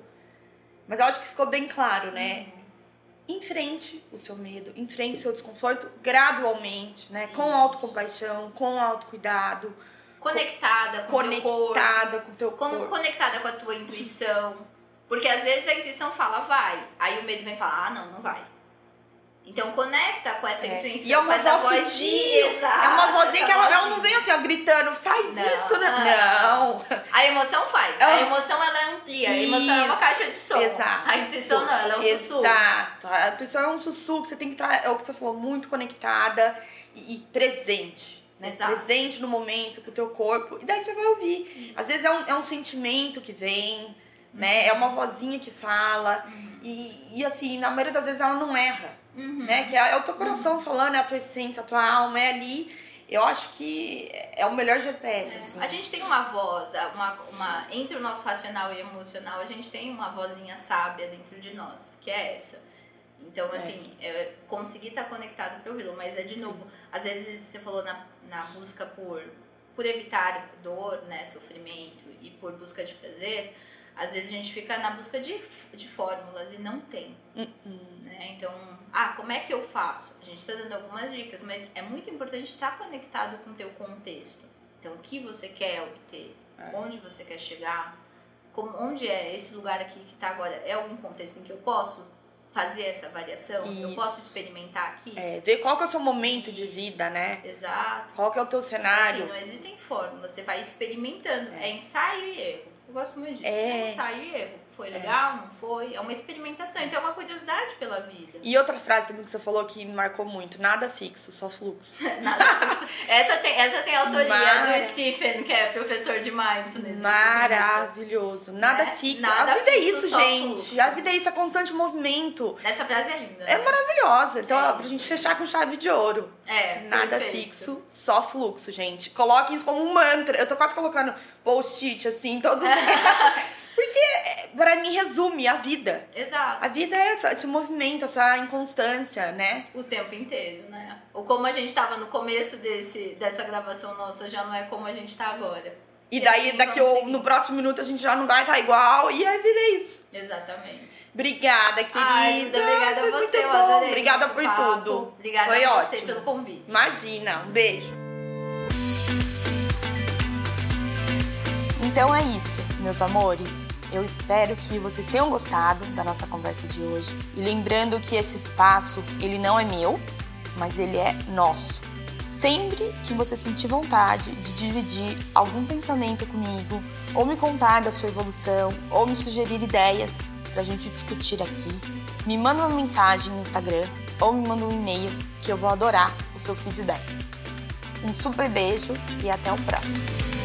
B: mas eu acho que ficou bem claro, né? Uhum. Enfrente o seu medo, enfrente o seu desconforto gradualmente, né? Com autocompaixão, com autocuidado.
A: Conectada com
B: conectada
A: teu corpo.
B: com o teu corpo.
A: Conectada com a tua intuição. Porque às vezes a intuição fala, vai. Aí o medo vem falar, ah, não, não vai. Então conecta com essa é. intuição, e é uma voz vozinha.
B: É uma vozinha que ela, ela não vem assim, ó, gritando, faz não, isso, né? Não.
A: A emoção faz. Ela... A emoção ela amplia. A emoção é uma caixa de som. Exato. A intuição não, ela é um Exato. sussurro.
B: Exato. A intuição é um sussurro que você tem que estar, é o que você falou, muito conectada e, e presente. Né? Exato. Presente no momento, com o teu corpo. E daí você vai ouvir. Isso. Às vezes é um, é um sentimento que vem, né? É uma vozinha que fala. Uhum. E, e assim, na maioria das vezes ela não erra. Uhum. Né? Que é, é, o teu coração uhum. falando, é a tua essência, a tua alma, é ali. Eu acho que é o melhor GPS, é. assim.
A: A gente tem uma voz, uma, uma, entre o nosso racional e emocional, a gente tem uma vozinha sábia dentro de nós, que é essa. Então, é. assim, é, conseguir estar conectado para ouvi-lo, mas é de novo, Sim. às vezes você falou na, na busca por, por evitar dor, né, sofrimento e por busca de prazer, às vezes a gente fica na busca de, de fórmulas e não tem. Uh -uh. Né? Então, ah, como é que eu faço? A gente está dando algumas dicas, mas é muito importante estar conectado com o teu contexto. Então, o que você quer obter? É. Onde você quer chegar? Como, onde é esse lugar aqui que está agora? É algum contexto em que eu posso fazer essa variação? Isso. Eu posso experimentar aqui?
B: É, ver qual que é o seu momento Isso. de vida, né?
A: Exato.
B: Qual que é o teu cenário?
A: Assim, não existem fórmulas, você vai experimentando. É, é ensaio e erro. Eu gosto muito disso. É, é ensaio e erro. Foi legal, é. não foi? É uma experimentação, então é uma curiosidade pela vida.
B: E outra frase também que você falou que me marcou muito: nada fixo, só fluxo.
A: nada fixo. Essa tem, essa tem a autoria Mar... do Stephen, que é professor de mindfulness.
B: Maravilhoso. Nada é? fixo. Nada a vida é fixo, é isso, gente. Fluxo. A vida é isso, é constante movimento.
A: Essa frase é linda.
B: É
A: né?
B: maravilhosa. Então, é pra gente fechar com chave de ouro.
A: É.
B: Nada perfeito. fixo, só fluxo, gente. Coloquem isso como um mantra. Eu tô quase colocando post-it, assim, todos os Porque, para mim, resume a vida.
A: Exato.
B: A vida é esse movimento, essa inconstância, né?
A: O tempo inteiro, né? Ou como a gente estava no começo desse, dessa gravação nossa, já não é como a gente está agora.
B: E, e daí, assim daqui o, no próximo minuto, a gente já não vai estar tá igual. E a vida é isso.
A: Exatamente.
B: Obrigada, querida. Ai,
A: obrigada a você, eu adorei.
B: Obrigada por papo. tudo.
A: Obrigada
B: Foi
A: a
B: você
A: ótimo. pelo convite.
B: Imagina, um beijo. Então é isso, meus amores. Eu espero que vocês tenham gostado da nossa conversa de hoje. E lembrando que esse espaço, ele não é meu, mas ele é nosso. Sempre que você sentir vontade de dividir algum pensamento comigo, ou me contar da sua evolução, ou me sugerir ideias para a gente discutir aqui, me manda uma mensagem no Instagram ou me manda um e-mail que eu vou adorar o seu feedback. Um super beijo e até o próximo.